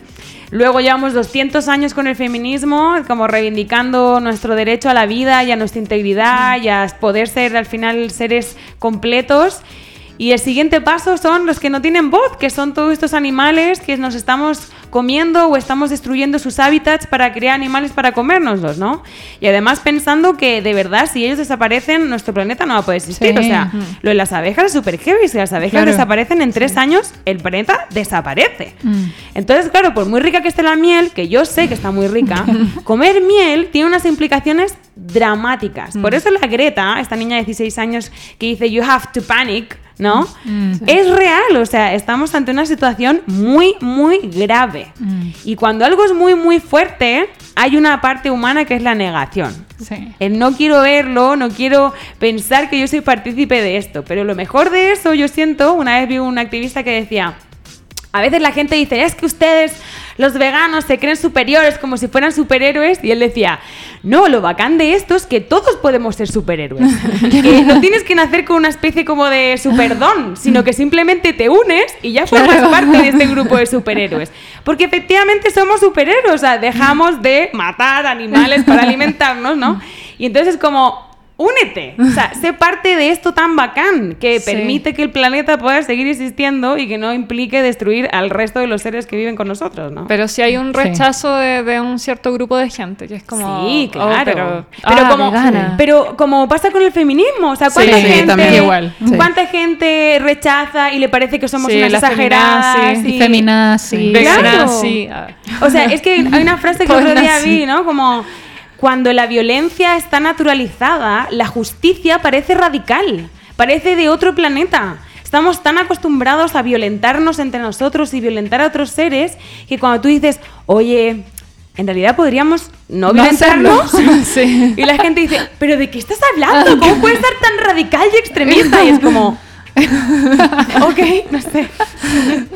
Luego llevamos 200 años con el feminismo, como reivindicando nuestro derecho a la vida y a nuestra integridad y a poder ser al final seres completos. Y el siguiente paso son los que no tienen voz, que son todos estos animales que nos estamos comiendo o estamos destruyendo sus hábitats para crear animales para comérnoslos, ¿no? Y además pensando que de verdad si ellos desaparecen nuestro planeta no va a poder existir. Sí. O sea, lo de las abejas es súper heavy. Si las abejas Claro. desaparecen en tres años, el planeta desaparece. Mm. Entonces, claro, por muy rica que esté la miel, que yo sé que está muy rica, [laughs] comer miel tiene unas implicaciones dramáticas. Por eso la Greta, esta niña de 16 años que dice You have to panic, ¿no? Es real, o sea, estamos ante una situación muy, muy grave. Y cuando algo es muy, muy fuerte, hay una parte humana que es la negación. Sí. El no quiero verlo, no quiero pensar que yo soy partícipe de esto. Pero lo mejor de eso, yo siento, una vez vi un activista que decía, a veces la gente dice, es que ustedes, los veganos, se creen superiores como si fueran superhéroes. Y él decía, no, lo bacán de esto es que todos podemos ser superhéroes. [laughs] que no tienes que nacer con una especie como de superdón, sino que simplemente te unes y ya formas Claro. parte de este grupo de superhéroes. Porque efectivamente somos superhéroes, o sea, dejamos de matar animales para alimentarnos, ¿no? Y entonces es como... Únete, o sea, sé parte de esto tan bacán que Sí. permite que el planeta pueda seguir existiendo y que no implique destruir al resto de los seres que viven con nosotros, ¿no? Pero si hay un Sí. rechazo de, de un cierto grupo de gente, que es como... sí, oh, claro. pero, pero, ah, como, vegana. pero como pasa con el feminismo, o sea, ¿cuánta Sí, gente, también igual, sí. cuánta gente rechaza y le parece que somos Sí, unas exageradas? feminazis. y- Y feminazi. Vegana, Claro. ah. O sea, es que hay una frase que otro día vi, ¿no? Como cuando la violencia está naturalizada, la justicia parece radical, parece de otro planeta. Estamos tan acostumbrados a violentarnos entre nosotros y violentar a otros seres que cuando tú dices, oye, en realidad podríamos no No violentarnos. [laughs] Sí. Y la gente dice, ¿pero de qué estás hablando? ¿Cómo puedes ser tan radical y extremista? Y es como, [laughs] ok, no sé.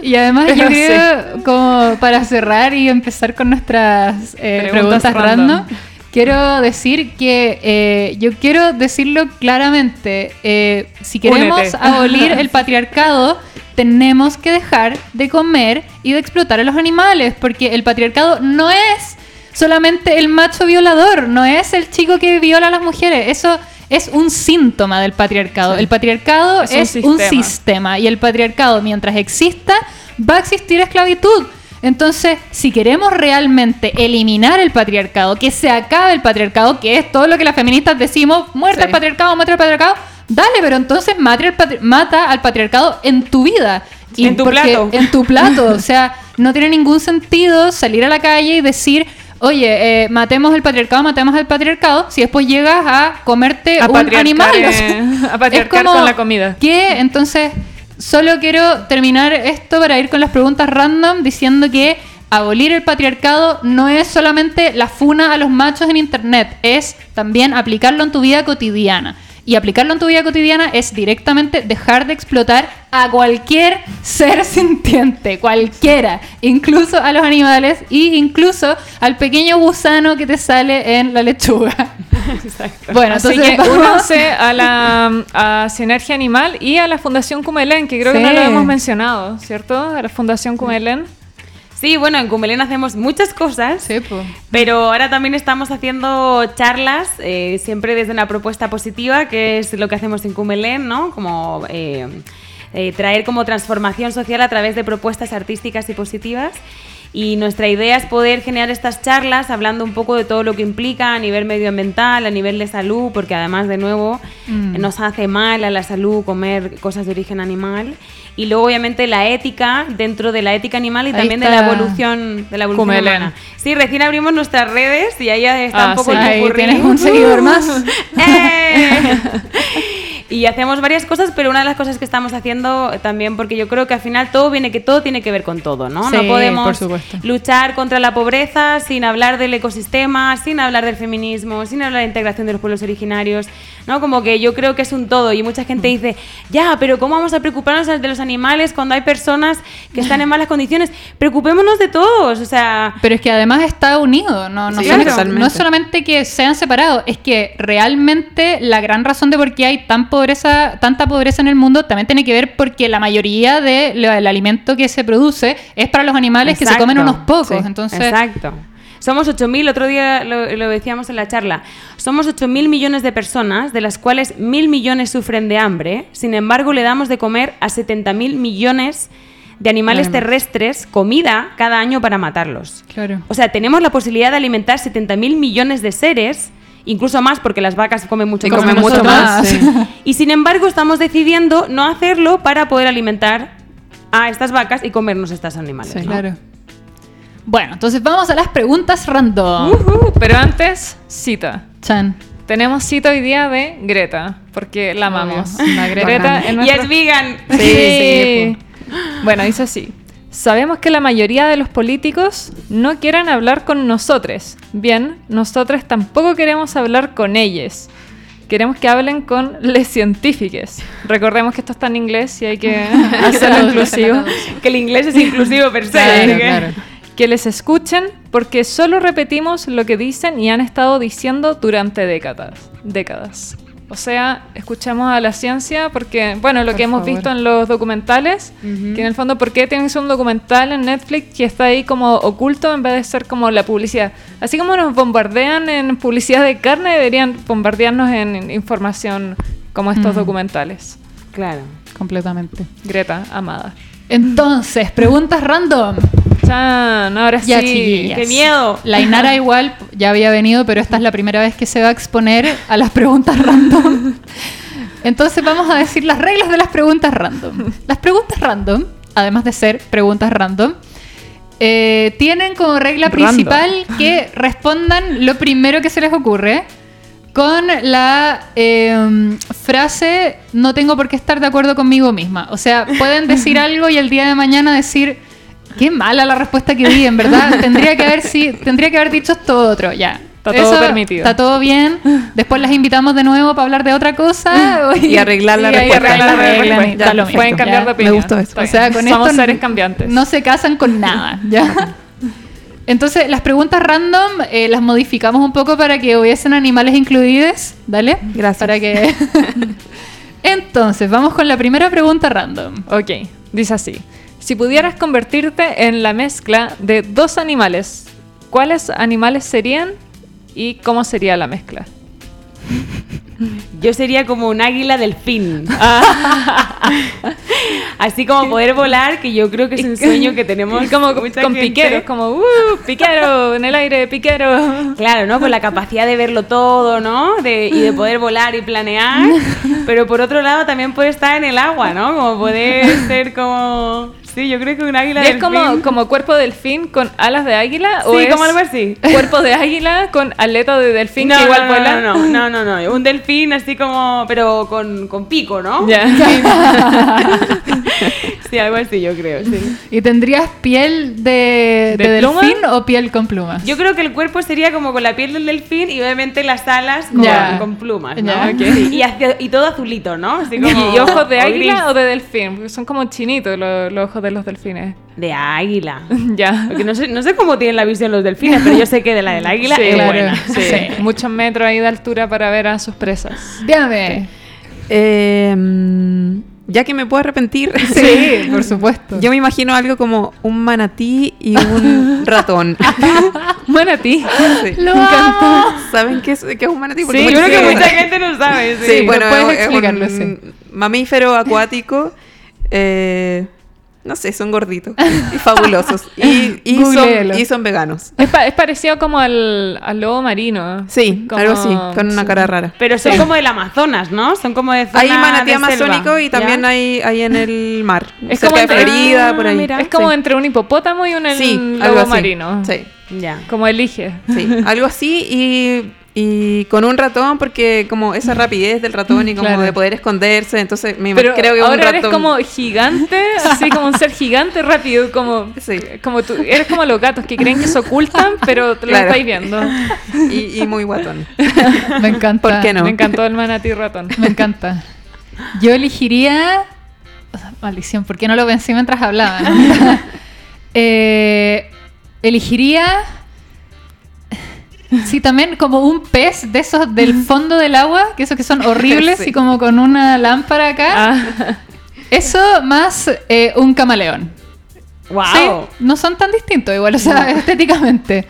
Y además yo Pero creo, como para cerrar y empezar con nuestras eh, Preguntas preguntas, random. random, quiero decir que eh, yo quiero decirlo claramente, eh, si queremos Únete. abolir [laughs] el patriarcado, tenemos que dejar de comer y de explotar a los animales, porque el patriarcado no es solamente el macho violador, no es el chico que viola a las mujeres, eso es un síntoma del patriarcado. El patriarcado Es es, un sistema y el patriarcado mientras exista va a existir esclavitud. Entonces, si queremos realmente eliminar el patriarcado, que se acabe el patriarcado, que es todo lo que las feministas decimos, muerta Sí. el patriarcado, muerta el patriarcado, dale, pero entonces al patri- mata al patriarcado en tu vida. En tu plato. En tu [laughs] plato. o sea, no tiene ningún sentido salir a la calle y decir, oye, eh, matemos el patriarcado, matemos al patriarcado, si después llegas a comerte A un animal. eh, [laughs] a patriarcar es como, con la comida. ¿Qué? Entonces, solo quiero terminar esto para ir con las preguntas random diciendo que abolir el patriarcado no es solamente la funa a los machos en internet, es también aplicarlo en tu vida cotidiana. Y aplicarlo en tu vida cotidiana es directamente dejar de explotar a cualquier ser [laughs] sintiente, cualquiera, incluso a los animales e incluso al pequeño gusano que te sale en la lechuga. [laughs] Exacto. Bueno, Así entonces que únanse a la a Sinergia Animal y a la Fundación Cumelén, que creo que no Sí. lo hemos mencionado, ¿cierto? A la Fundación Cumelén. Sí, bueno, en Cumelén hacemos muchas cosas. Sí. Pero ahora también estamos haciendo charlas, eh, siempre desde una propuesta positiva, que es lo que hacemos en Cumelén, ¿no? Como eh, eh, traer como transformación social a través de propuestas artísticas y positivas. Y nuestra idea es poder generar estas charlas hablando un poco de todo lo que implica a nivel medioambiental, a nivel de salud, porque además, de nuevo, Mm. nos hace mal a la salud comer cosas de origen animal. Y luego, obviamente, la ética, dentro de la ética animal y Ahí también de la evolución, de la evolución Cumelén. humana. Sí, recién abrimos nuestras redes y ahí está Ah, un poco sí. el Ahí tienes un seguidor más. [laughs] ¡Eh! [laughs] Y hacemos varias cosas, pero una de las cosas que estamos haciendo también, porque yo creo que al final todo viene que todo tiene que ver con todo, ¿no? Sí, no podemos luchar contra la pobreza sin hablar del ecosistema, sin hablar del feminismo, sin hablar de la integración de los pueblos originarios, ¿no? Como que yo creo que es un todo y mucha gente dice, ya, pero ¿cómo vamos a preocuparnos de los animales cuando hay personas que están en malas condiciones? Preocupémonos de todos, o sea, Pero es que además está unido, no, no, Sí, son- no es solamente que sean separados, es que realmente la gran razón de por qué hay tan pobreza, tanta pobreza en el mundo también tiene que ver porque la mayoría del alimento que se produce es para los animales que se comen unos pocos. Sí, Entonces, Exacto. Somos 8.000, otro día lo, lo decíamos en la charla, somos 8.000 millones de personas, de las cuales 1.000 millones sufren de hambre, sin embargo le damos de comer a 70.000 millones de animales terrestres comida cada año para matarlos. claro. O sea, tenemos la posibilidad de alimentar 70.000 millones de seres, incluso más porque las vacas comen mucho que comen mucho más. sí. Y sin embargo estamos decidiendo no hacerlo para poder alimentar a estas vacas y comernos estos animales. Sí. ¿no? Claro. Bueno, entonces vamos a las preguntas random. Ujú, pero antes, cita. Chan. Tenemos cita hoy día de Greta, porque la amamos. La Greta es Y es vegan. Sí, Sí, Bueno, dice así. Sabemos que la mayoría de los políticos no quieren hablar con nosotros. Bien, nosotros tampoco queremos hablar con ellos. Queremos que hablen con les científicos. Recordemos que esto está en inglés y hay que [laughs] hacerlo inclusivo. [laughs] Que el inglés es inclusivo per se. Claro, claro. Que les escuchen porque solo repetimos lo que dicen y han estado diciendo durante décadas. décadas. O sea, escuchemos a la ciencia porque, bueno, lo Por que hemos favor. visto en los documentales, que en el fondo, ¿por qué tiene que ser un documental en Netflix que está ahí como oculto en vez de ser como la publicidad? Así como nos bombardean en publicidad de carne, deberían bombardearnos en información como estos Mm. documentales. Claro. Completamente. Greta, amada. Entonces, preguntas random. Chan, ahora Ya, sí. chiquillas. ¡Qué miedo! La Inara [laughs] igual ya había venido, pero esta es la primera vez que se va a exponer a las preguntas random. Entonces vamos a decir las reglas de las preguntas random. Las preguntas random, además de ser preguntas random, eh, tienen como regla Random. principal que [laughs] respondan lo primero que se les ocurre con la eh, frase no tengo por qué estar de acuerdo conmigo misma. O sea, pueden decir [laughs] algo y el día de mañana decir qué mala la respuesta que di, en verdad. [laughs] Tendría que haber, sí, tendría que haber dicho esto otro, ya. Está todo permitido. Está todo bien. Después las invitamos de nuevo para hablar de otra cosa. [laughs] Y arreglar la Y respuesta. arreglar la Pueden cambiar ya. de opinión. Me gustó eso. Está O sea, con Somos esto seres cambiantes. No se casan con nada, ¿ya? Entonces, las preguntas random eh, las modificamos un poco para que hubiesen animales incluidos, ¿dale? Gracias. Para que... [laughs] Entonces, vamos con la primera pregunta random. Ok, dice así. Si pudieras convertirte en la mezcla de dos animales, ¿cuáles animales serían y cómo sería la mezcla? Yo sería como un águila delfín. [laughs] Así como poder volar, que yo creo que es un sueño que tenemos Y como con gente. piqueros, como ¡uh! Piquero, en el aire, piquero. Claro, ¿no? Con la capacidad de verlo todo, ¿no? De- y de poder volar y planear. [laughs] Pero por otro lado también puede estar en el agua, ¿no? Como poder ser como... Sí, yo creo que un águila ¿Y es como, cuerpo de delfín con alas de águila? ¿O Sí, es como algo así. [laughs] Cuerpo de águila con aleta de delfín no, que igual no, vuela. no, no, no, no, no. Un delfín así como... Pero con, con pico, ¿no? [laughs] Ya. [laughs] Sí, algo así yo creo, sí. ¿Y tendrías piel de, ¿De de pluma? delfín o piel con plumas? Yo creo que el cuerpo sería como con la piel del delfín y obviamente las alas con, plumas, ¿no? Y, hacia- y todo azulito, ¿no? Así como- ¿Y ojos de o águila gris. o de delfín? Porque son como chinitos los, los ojos de los delfines. De águila. [laughs] ya. Porque no sé, no sé cómo tienen la visión los delfines, pero yo sé que de la del águila Sí, es claro. buena. Sí, Sí. muchos metros ahí de altura para ver a sus presas. Dígame. Eh, mm, ya que me puedo arrepentir, [laughs] Sí, [laughs] por supuesto. yo me imagino algo como un manatí y un ratón. Ti. Sí. Lo amo. ¿Saben qué es, qué es un manatí? Porque Sí, Yo creo que mucha gente no sabe. Sí, Sí, bueno, puedes es- es explicarlo, un sí. mamífero acuático. eh, no sé, son gorditos y fabulosos. [laughs] Y, y, son, y son veganos. Es, pa- es parecido como al, al lobo marino. Sí, Como- algo así, con una sí. cara rara. Pero son como del Amazonas, ¿no? Son como de zona Hay manatí de amazónico selva, y también ¿ya? hay, hay en el mar. Es cerca como de entre- Florida, Ah, por ahí. mira. Es como Sí. entre un hipopótamo y un Sí, el lobo así. marino. Sí, Ya. Como elige. sí, algo así y, y con un ratón porque como esa rapidez del ratón y como Claro. de poder esconderse, entonces me Pero creo que un ahora ratón... eres como gigante, así como un ser [laughs] gigante rápido, como, Sí. como tú, eres como los gatos que creen que se ocultan, pero te lo estáis viendo. y, y muy guatón. [laughs] Me encanta. ¿Por qué no? Me encantó el manatí ratón. Me encanta. Yo elegiría. o sea, Maldición, ¿por qué no lo pensé mientras hablaba? [laughs] Eh, elegiría. [laughs] Sí, también como un pez de esos del fondo del agua, que esos que son [laughs] horribles Sí. y como con una lámpara acá. Ah, Eso más eh, un camaleón. Wow. Sí, no son tan distintos igual, o sea, [laughs] estéticamente.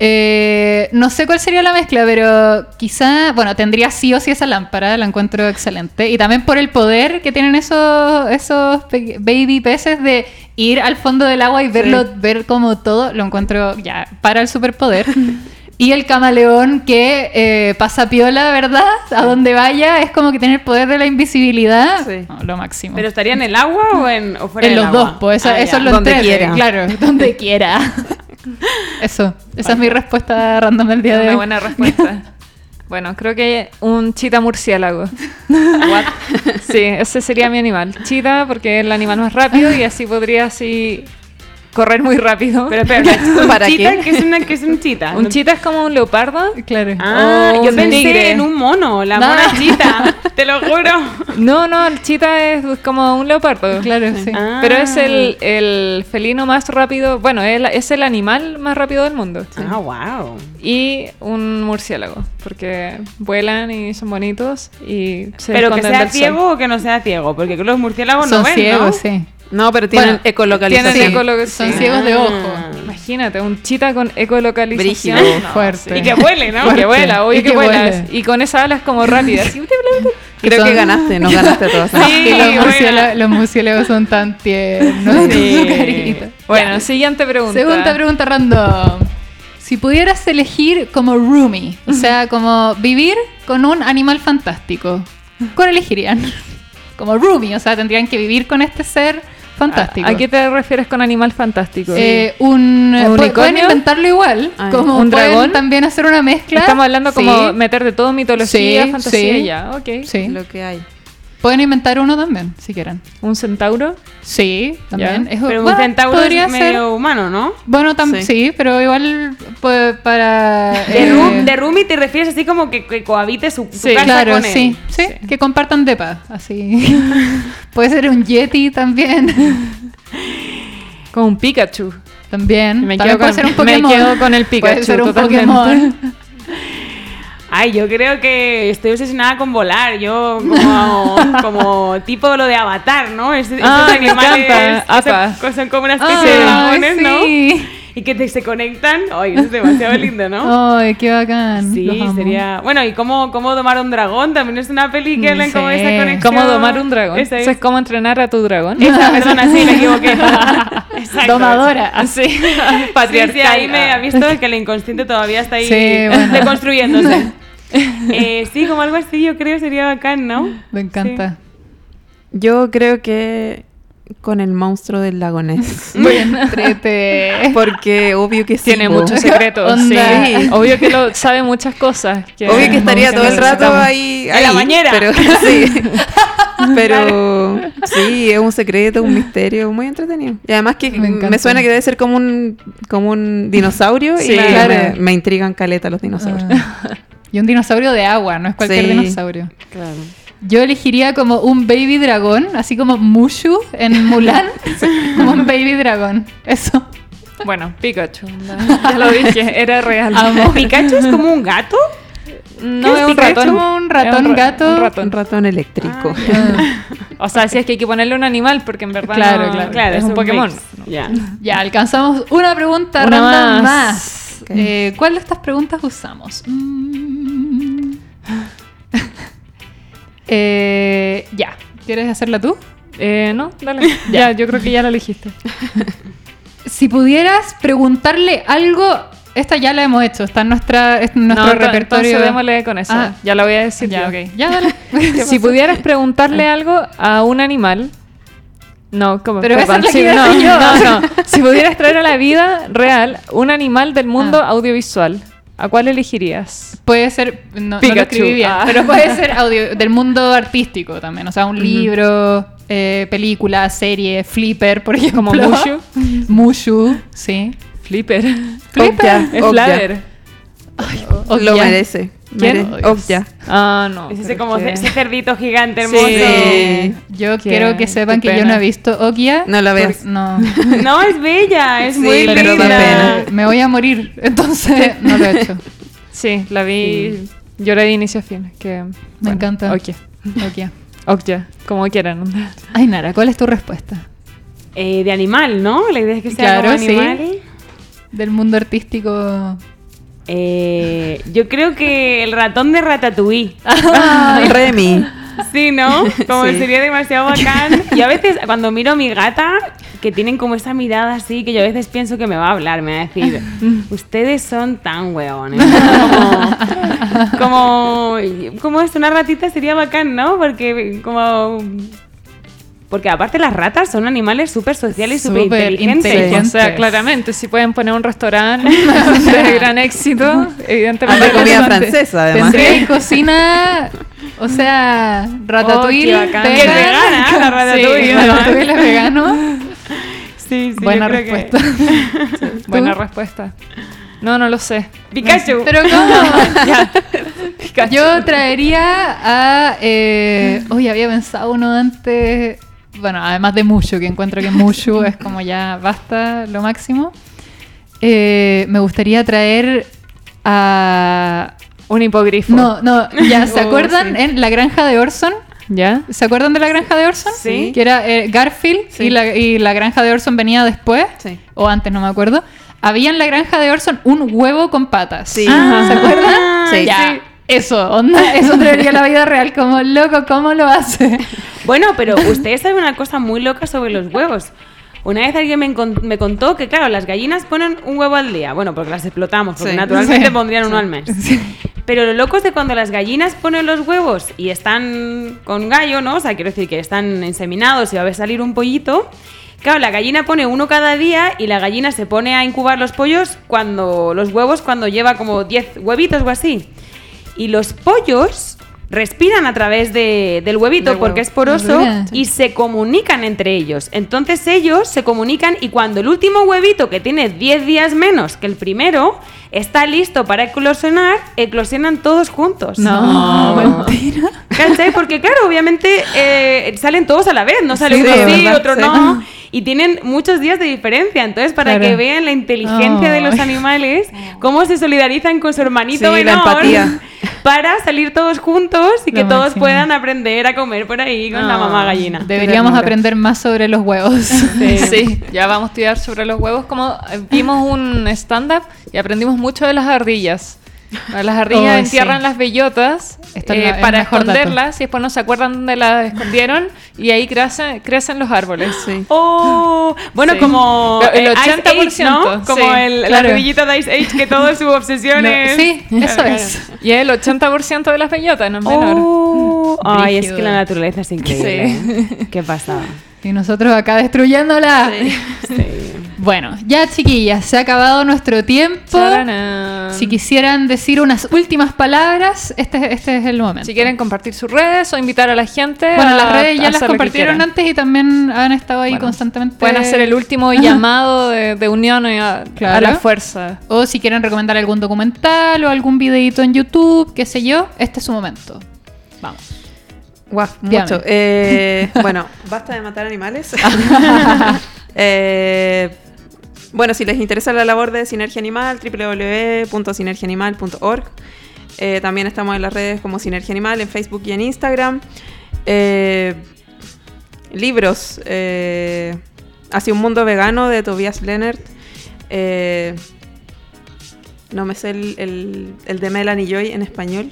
Eh, no sé cuál sería la mezcla, pero quizá, bueno, tendría sí o sí esa lámpara, la encuentro excelente. Y también por el poder que tienen esos, esos baby peces de ir al fondo del agua y verlo, ver como todo, lo encuentro ya para el superpoder. Y el camaleón que eh, pasa piola, ¿verdad? A donde vaya, es como que tiene el poder de la invisibilidad. Sí. No, lo máximo. ¿Pero estaría en el agua o, en, o fuera En del los agua? dos, pues eso, Ah, eso es lo Donde quiera. Claro, [laughs] donde quiera. [laughs] Eso, esa es mi respuesta random del día de una hoy. buena respuesta. [laughs] Bueno, creo que un chita murciélago. Sí, ese sería mi animal. Chita porque es el animal más rápido y así podría así correr muy rápido. Pero espera, [laughs] ¿un ¿Para chita? qué? ¿Qué es, una, qué es un chita? un chita es como un leopardo. Claro. Ah, o yo pensé tigre. en un mono, la No. mona chita, [laughs] te lo juro. No, no, el chita es como un leopardo. Claro, sí. Ah. Pero es el, el felino más rápido, bueno, es, la- es el animal más rápido del mundo. Ah, wow. Y un murciélago, porque vuelan y son bonitos y se Pero que sea ciego o que no sea ciego, porque los murciélagos Son no ven, ciegos, ¿no? sí. No, pero tienen Bueno, ecolocalización. tienen Sí, ecolo- son ciegos de Ah. ojo. Imagínate, un chita con ecolocalización. No, Fuerte. sí. Y que huele, ¿no? Y que vuela, obvio Y que, que vuela. vuele. Y con esas alas como rápidas. Creo que ganaste, nos ganaste todos. Sí. Y los, murciélagos, los murciélagos son tan tiernos. Sí. Bueno, siguiente pregunta. Segunda pregunta random. Si pudieras elegir como roomie, o sea, como vivir con un animal fantástico, ¿cuál elegirían? [laughs] Como roomie, o sea, tendrían que vivir con este ser fantástico. ¿A qué te refieres con animal fantástico? Eh, un, ¿Un pu- pueden inventarlo igual, Ah, como ¿un pueden dragón? también hacer una mezcla. Estamos hablando como Sí, meter de todo mitología, Sí, fantasía sí. ya, ok. sí. Lo que hay. Pueden inventar uno también, si quieren. Un centauro. Sí, también. Es- Pero un bueno, centauro podría es ser. medio humano, ¿no? Bueno, Sí. sí. pero igual pues, para... De, eh, room- de roomie te refieres así como que, que cohabite su, su Sí, casa Claro, con él. sí, sí, Sí. que compartan depa, así. [laughs] Puede ser un Yeti también. [laughs] Como un Pikachu. también. Me También quedo puede con- ser un [laughs] me Pokémon. quedo con el Puede Pikachu, ser un totalmente. Pokémon. Ay, yo creo que estoy obsesionada con volar. Yo como, [laughs] como tipo lo de Avatar, ¿no? Es- Ah, me animales encanta. que son- son como una especie Ay, de dragones, ¿no? Sí. Y que te, se conectan. Ay, eso es demasiado lindo, ¿no? Ay, qué bacán. Sí, sería. Bueno, y cómo, cómo domar un dragón también es una peli que hablan como sí. esa conexión. ¿Cómo domar un dragón? Esa Eso es. cómo entrenar a tu dragón. Esa, perdona, sí, me equivoqué. [laughs] Exacto. Domadora. Así. Sí, [laughs] Patriarcal. sí, ahí me ha visto que el inconsciente todavía está ahí Sí, bueno. reconstruyéndose. [laughs] Eh, sí, como algo así yo creo sería bacán, ¿no? Me encanta. Yo creo que con el monstruo del lago Ness. Bueno. Porque obvio que sí. Tiene po. muchos secretos. [laughs] Onda. sí. Obvio que lo sabe muchas cosas. Que Obvio que estaría todo el rato necesitamos. ahí. En la ahí, bañera. Pero [laughs] sí. Pero sí, es un secreto, un misterio muy entretenido. Y además que Me suena que debe ser como un, como un dinosaurio Sí, y claro. me, me intrigan caleta los dinosaurios. Ah. Y un dinosaurio de agua, no es cualquier Sí. dinosaurio. Claro. Yo elegiría como un baby dragón, así como Mushu en Mulan. [laughs] como un baby dragón. Eso. Bueno, Pikachu. no, ya lo dije, era real. Amo. ¿Pikachu es como un gato? No ¿Qué es es un ratón. Como un ratón Es ra- gato. un Un ratón. ratón eléctrico. Ah. O sea, si es que hay que ponerle un animal, porque en verdad Claro, no- claro. Claro, es un Pokémon. mix. Ya. Ya, alcanzamos una pregunta Una random más. más. Eh, ¿Cuál de estas preguntas usamos? Mm. Eh, ya. ¿Quieres hacerla tú? Eh, no, dale. [laughs] ya, yo creo que ya la elegiste. [laughs] Si pudieras preguntarle algo, esta ya la hemos hecho, está en, nuestra, en nuestro no, repertorio. Démosle con eso. Ah. ya la voy a decir. ya, yo. ok. Ya, dale. [laughs] Si pudieras preguntarle algo a un animal. No, como Pero esa es sí, no, no, no. Si pudieras traer a la vida real un animal del mundo Ah. audiovisual, ¿a cuál elegirías? Puede ser, no, no lo escribí bien, Ah. pero puede ser [laughs] audio, del mundo artístico también, o sea, un libro, eh, película, serie, flipper, por ejemplo. Como Mushu. [laughs] Mushu, sí. Flipper. Obja, Es obja. Lo merece. ¿Quién? Mere- Obja. Ah, no. Es ese como que- ese cerdito gigante hermoso. Sí. Yo Qué- quiero que sepan qué que yo no he visto Okia. No la veas. No. [laughs] No, es bella, es Sí, muy pero linda. da pena. Me voy a morir, entonces [laughs] no lo he hecho. Sí, la vi. Lloré de inicio a fin. Que, Me encanta. Ok. Okia. Ok, como quieran. [laughs] Ay, Nara, ¿cuál es tu respuesta? Eh, de animal, ¿no? La idea es que sea Claro, como sí. animal. Del mundo artístico. Eh, yo creo que el ratón de Ratatouille. Remy. Sí, ¿no? Como Sí. sería demasiado bacán. Y a veces, cuando miro a mi gata, que tienen como esa mirada así, que yo a veces pienso que me va a hablar, me va a decir, ustedes son tan hueones. Como, como, como es una ratita sería bacán, ¿no? Porque como... Porque aparte las ratas son animales súper sociales y súper inteligentes. inteligentes. O sea, claramente, si pueden poner un restaurante [laughs] de gran éxito, evidentemente. Comida francesa, además. Tendría y cocina, o sea, ratatouille. Oh. Que vegana, la ratatouille, Sí, además. ratatouille es vegano. Sí, sí, Buena yo creo que- respuesta. [laughs] Buena respuesta. No, no lo sé. Pikachu. Pero ¿cómo? [laughs] Yo traería a... Eh, uy, había pensado uno antes... Bueno, además de Mushu, que encuentro que Mushu es como ya basta lo máximo. Eh, me gustaría traer a... Un hipogrifo. No, no, ya, [laughs] ¿se Oh, acuerdan sí. en La Granja de Orson? ¿Ya? ¿Se acuerdan de La Granja de Orson? Sí. Que era eh, Garfield Sí. y, la, y La Granja de Orson venía después. Sí. O antes, no me acuerdo. Había en La Granja de Orson un huevo con patas. Sí. Ah, ¿Se acuerdan? Sí. Ya, Sí. Eso, onda, eso traería la vida real. Como loco, ¿cómo lo hace? [laughs] Bueno, pero ustedes saben una cosa muy loca sobre los huevos. Una vez alguien me, contó que, claro, las gallinas ponen un huevo al día. Bueno, porque las explotamos, porque Sí. naturalmente Sí. pondrían uno al mes. Pero lo loco es de cuando las gallinas ponen los huevos y están con gallo, ¿no? O sea, quiero decir que están inseminados y va a salir un pollito. Claro, la gallina pone uno cada día y la gallina se pone a incubar los pollos cuando los huevos cuando lleva como 10 huevitos o así. Y los pollos respiran a través de- del huevito Del porque huevo. es poroso y se comunican entre ellos. Entonces ellos se comunican y cuando el último huevito, que tiene 10 días menos que el primero, está listo para eclosionar, eclosionan todos juntos. No, [laughs] mentira. ¿Cachai? Porque claro, obviamente eh, salen todos a la vez, no sale Sí, uno de sí, verdad, otro sí. no. Y tienen muchos días de diferencia. Entonces, para Claro. que vean la inteligencia de los animales, cómo se solidarizan con su hermanito Sí, la menor empatía. Para salir todos juntos y que Lo todos máximo. puedan aprender a comer por ahí con la mamá gallina. Deberíamos aprender más sobre los huevos. [laughs] Sí. ya vamos a estudiar sobre los huevos. Como vimos un stand-up y aprendimos mucho de las ardillas. Las ardillas Oh, entierran sí. las bellotas eh, la- para esconderlas y después no se acuerdan dónde las escondieron y ahí crecen, crecen los árboles. Sí. Oh, bueno, Sí. como el eh, Ice 80%, Age, ¿no? Como sí, el, la claro. ardillita de Ice Age que todo su obsesión No, es... sí, eso es. Y es el 80% de las bellotas, no es menor. Oh, ay, es que la naturaleza es increíble. ¿eh? Qué pasada. Y nosotros acá destruyéndola. [laughs] Bueno, ya chiquillas, se ha acabado nuestro tiempo. Charana. Si quisieran decir unas últimas palabras, este, este es el momento. Si quieren compartir sus redes o invitar a la gente. Bueno, a- las redes ya las compartieron antes y también han estado ahí Bueno, constantemente. Pueden hacer el último [laughs] llamado de, de unión a, Claro. a la fuerza. O si quieren recomendar algún documental o algún videito en YouTube, qué sé yo, este es su momento. Vamos. Guau, Dígame. mucho. Eh, bueno, [laughs] basta de matar animales. [laughs] Eh, bueno, si les interesa la labor de Sinergia Animal, www.sinergiaanimal.org. Eh, también estamos en las redes como Sinergia Animal, en Facebook y en Instagram. Libros. Hacia un mundo vegano de Tobias Lennert. No me sé el, el- el de Melanie Joy en español.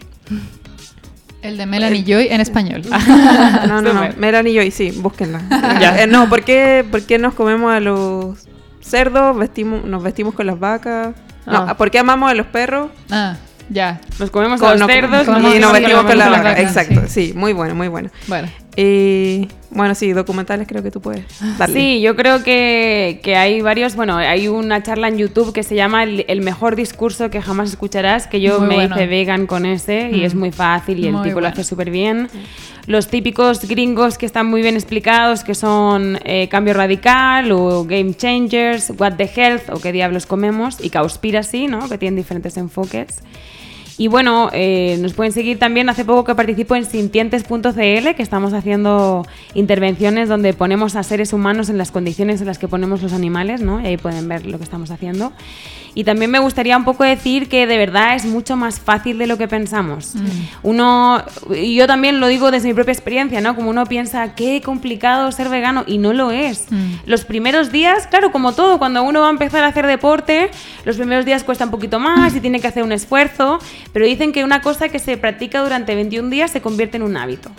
El de Melanie Joy en español. [laughs] No, no, [laughs] no. Melanie Joy, sí, búsquenla. [laughs] Ya. Eh, no, ¿por qué, por qué nos comemos a los cerdos? Vestimos, nos vestimos con las vacas. No, Ah. ¿por qué amamos a los perros? ah, ya. Nos comemos Con- a los cerdos con- y nos vestimos con las las vacas. vacas, Exacto, sí. sí. muy bueno, muy bueno. Bueno. Y bueno, sí, documentales creo que tú puedes darle. Sí, yo creo que, que hay varios, bueno, hay una charla en YouTube que se llama El, el mejor discurso que jamás escucharás, que yo Muy me bueno. hice vegan con ese y Mm. es muy fácil y el Muy tipo lo bueno. hace súper bien. Los típicos gringos que están muy bien explicados, que son eh, Cambio Radical o Game Changers, What the Health o qué diablos comemos y Cowspiracy, ¿no? Que tienen diferentes enfoques. Y bueno, eh, nos pueden seguir también. Hace poco que participo en sintientes.cl, que estamos haciendo intervenciones donde ponemos a seres humanos en las condiciones en las que ponemos los animales, ¿no? Y ahí pueden ver lo que estamos haciendo. Y también me gustaría un poco decir que de verdad es mucho más fácil de lo que pensamos. Uno, y yo también lo digo desde mi propia experiencia, ¿no? Como uno piensa, qué complicado ser vegano, y no lo es. Mm. Los primeros días, claro, como todo, cuando uno va a empezar a hacer deporte, los primeros días cuesta un poquito más y tiene que hacer un esfuerzo, pero dicen que una cosa que se practica durante 21 días se convierte en un hábito.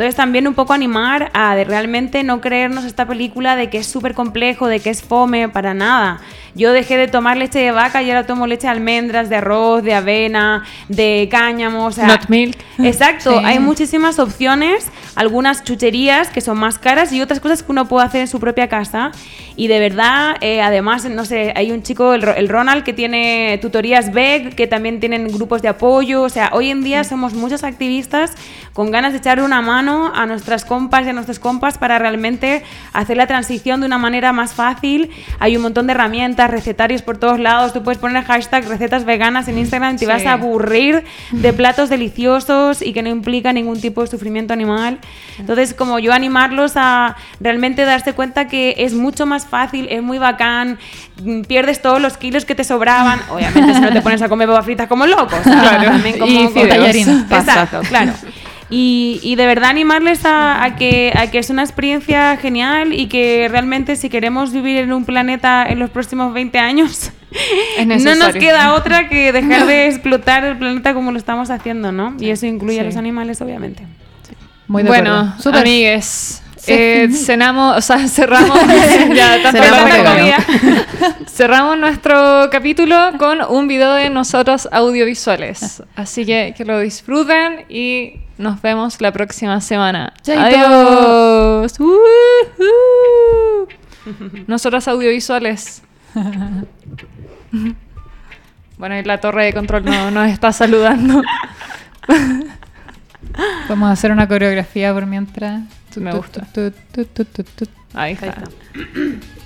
Entonces también un poco animar a de realmente no creernos esta película de que es súper complejo, de que es fome, para nada. Yo dejé de tomar leche de vaca y ahora tomo leche de almendras, de arroz, de avena, de cáñamo, o sea... Not milk. [laughs] Exacto, Sí. hay muchísimas opciones, algunas chucherías que son más caras y otras cosas que uno puede hacer en su propia casa. Y de verdad, eh, además, no sé, hay un chico, el, el Ronald, que tiene tutorías VEG, que también tienen grupos de apoyo. O sea, hoy en día somos muchos activistas con ganas de echarle una mano a nuestras compas y a nuestros compas para realmente hacer la transición de una manera más fácil. Hay un montón de herramientas, recetarios por todos lados. Tú puedes poner hashtag recetas veganas en Instagram y te Sí. vas a aburrir de platos deliciosos y que no implica ningún tipo de sufrimiento animal. Entonces, como yo animarlos a realmente darse cuenta que es mucho más fácil, es muy bacán, mm, pierdes todos los kilos que te sobraban. [laughs] Obviamente, si no te pones a comer papas fritas como locos. También como, Y como-. Exacto, claro. [laughs] Y, y de verdad animarles a, a que, a que es una experiencia genial y que realmente si queremos vivir en un planeta en los próximos 20 años, [laughs] no nos queda [laughs] otra que dejar de explotar el planeta como lo estamos haciendo, ¿no? Y eso incluye a Sí. los animales, obviamente. Muy de bueno. Súper. amigues. eh, [laughs] cenamos, o sea, cerramos ya tanto vegano. comida. cerramos nuestro capítulo con un video de nosotros audiovisuales. Así que que lo disfruten y nos vemos la próxima semana. Chaito. Adiós. [laughs] Nosotras audiovisuales. [laughs] Bueno, y la torre de control no- nos está saludando. [laughs] Podemos hacer una coreografía por mientras. Me gusta. Ahí está. [clears throat]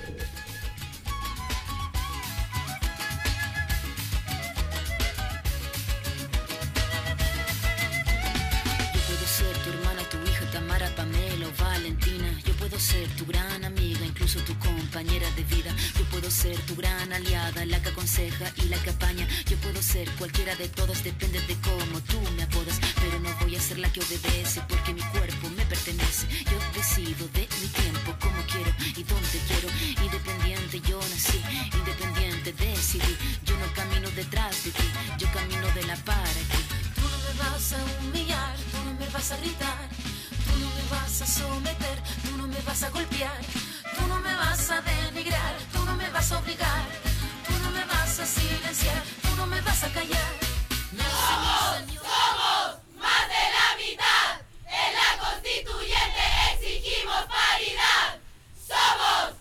de vida. Yo puedo ser tu gran aliada, la que aconseja y la que apaña. Yo puedo ser cualquiera de todas, depende de cómo tú me apodas. Pero no voy a ser la que obedece porque mi cuerpo me pertenece. Yo decido de mi tiempo, como quiero y dónde quiero. Independiente yo nací, independiente decidí. Yo no camino detrás de ti, yo camino de la para aquí. Tú no me vas a humillar, tú no me vas a gritar, tú no me vas a someter, tú no me vas a golpear, Tú no me vas a denigrar, tú no me vas a obligar, tú no me vas a silenciar, tú no me vas a callar. No, somos, somos más de la mitad. En la constituyente exigimos paridad. Somos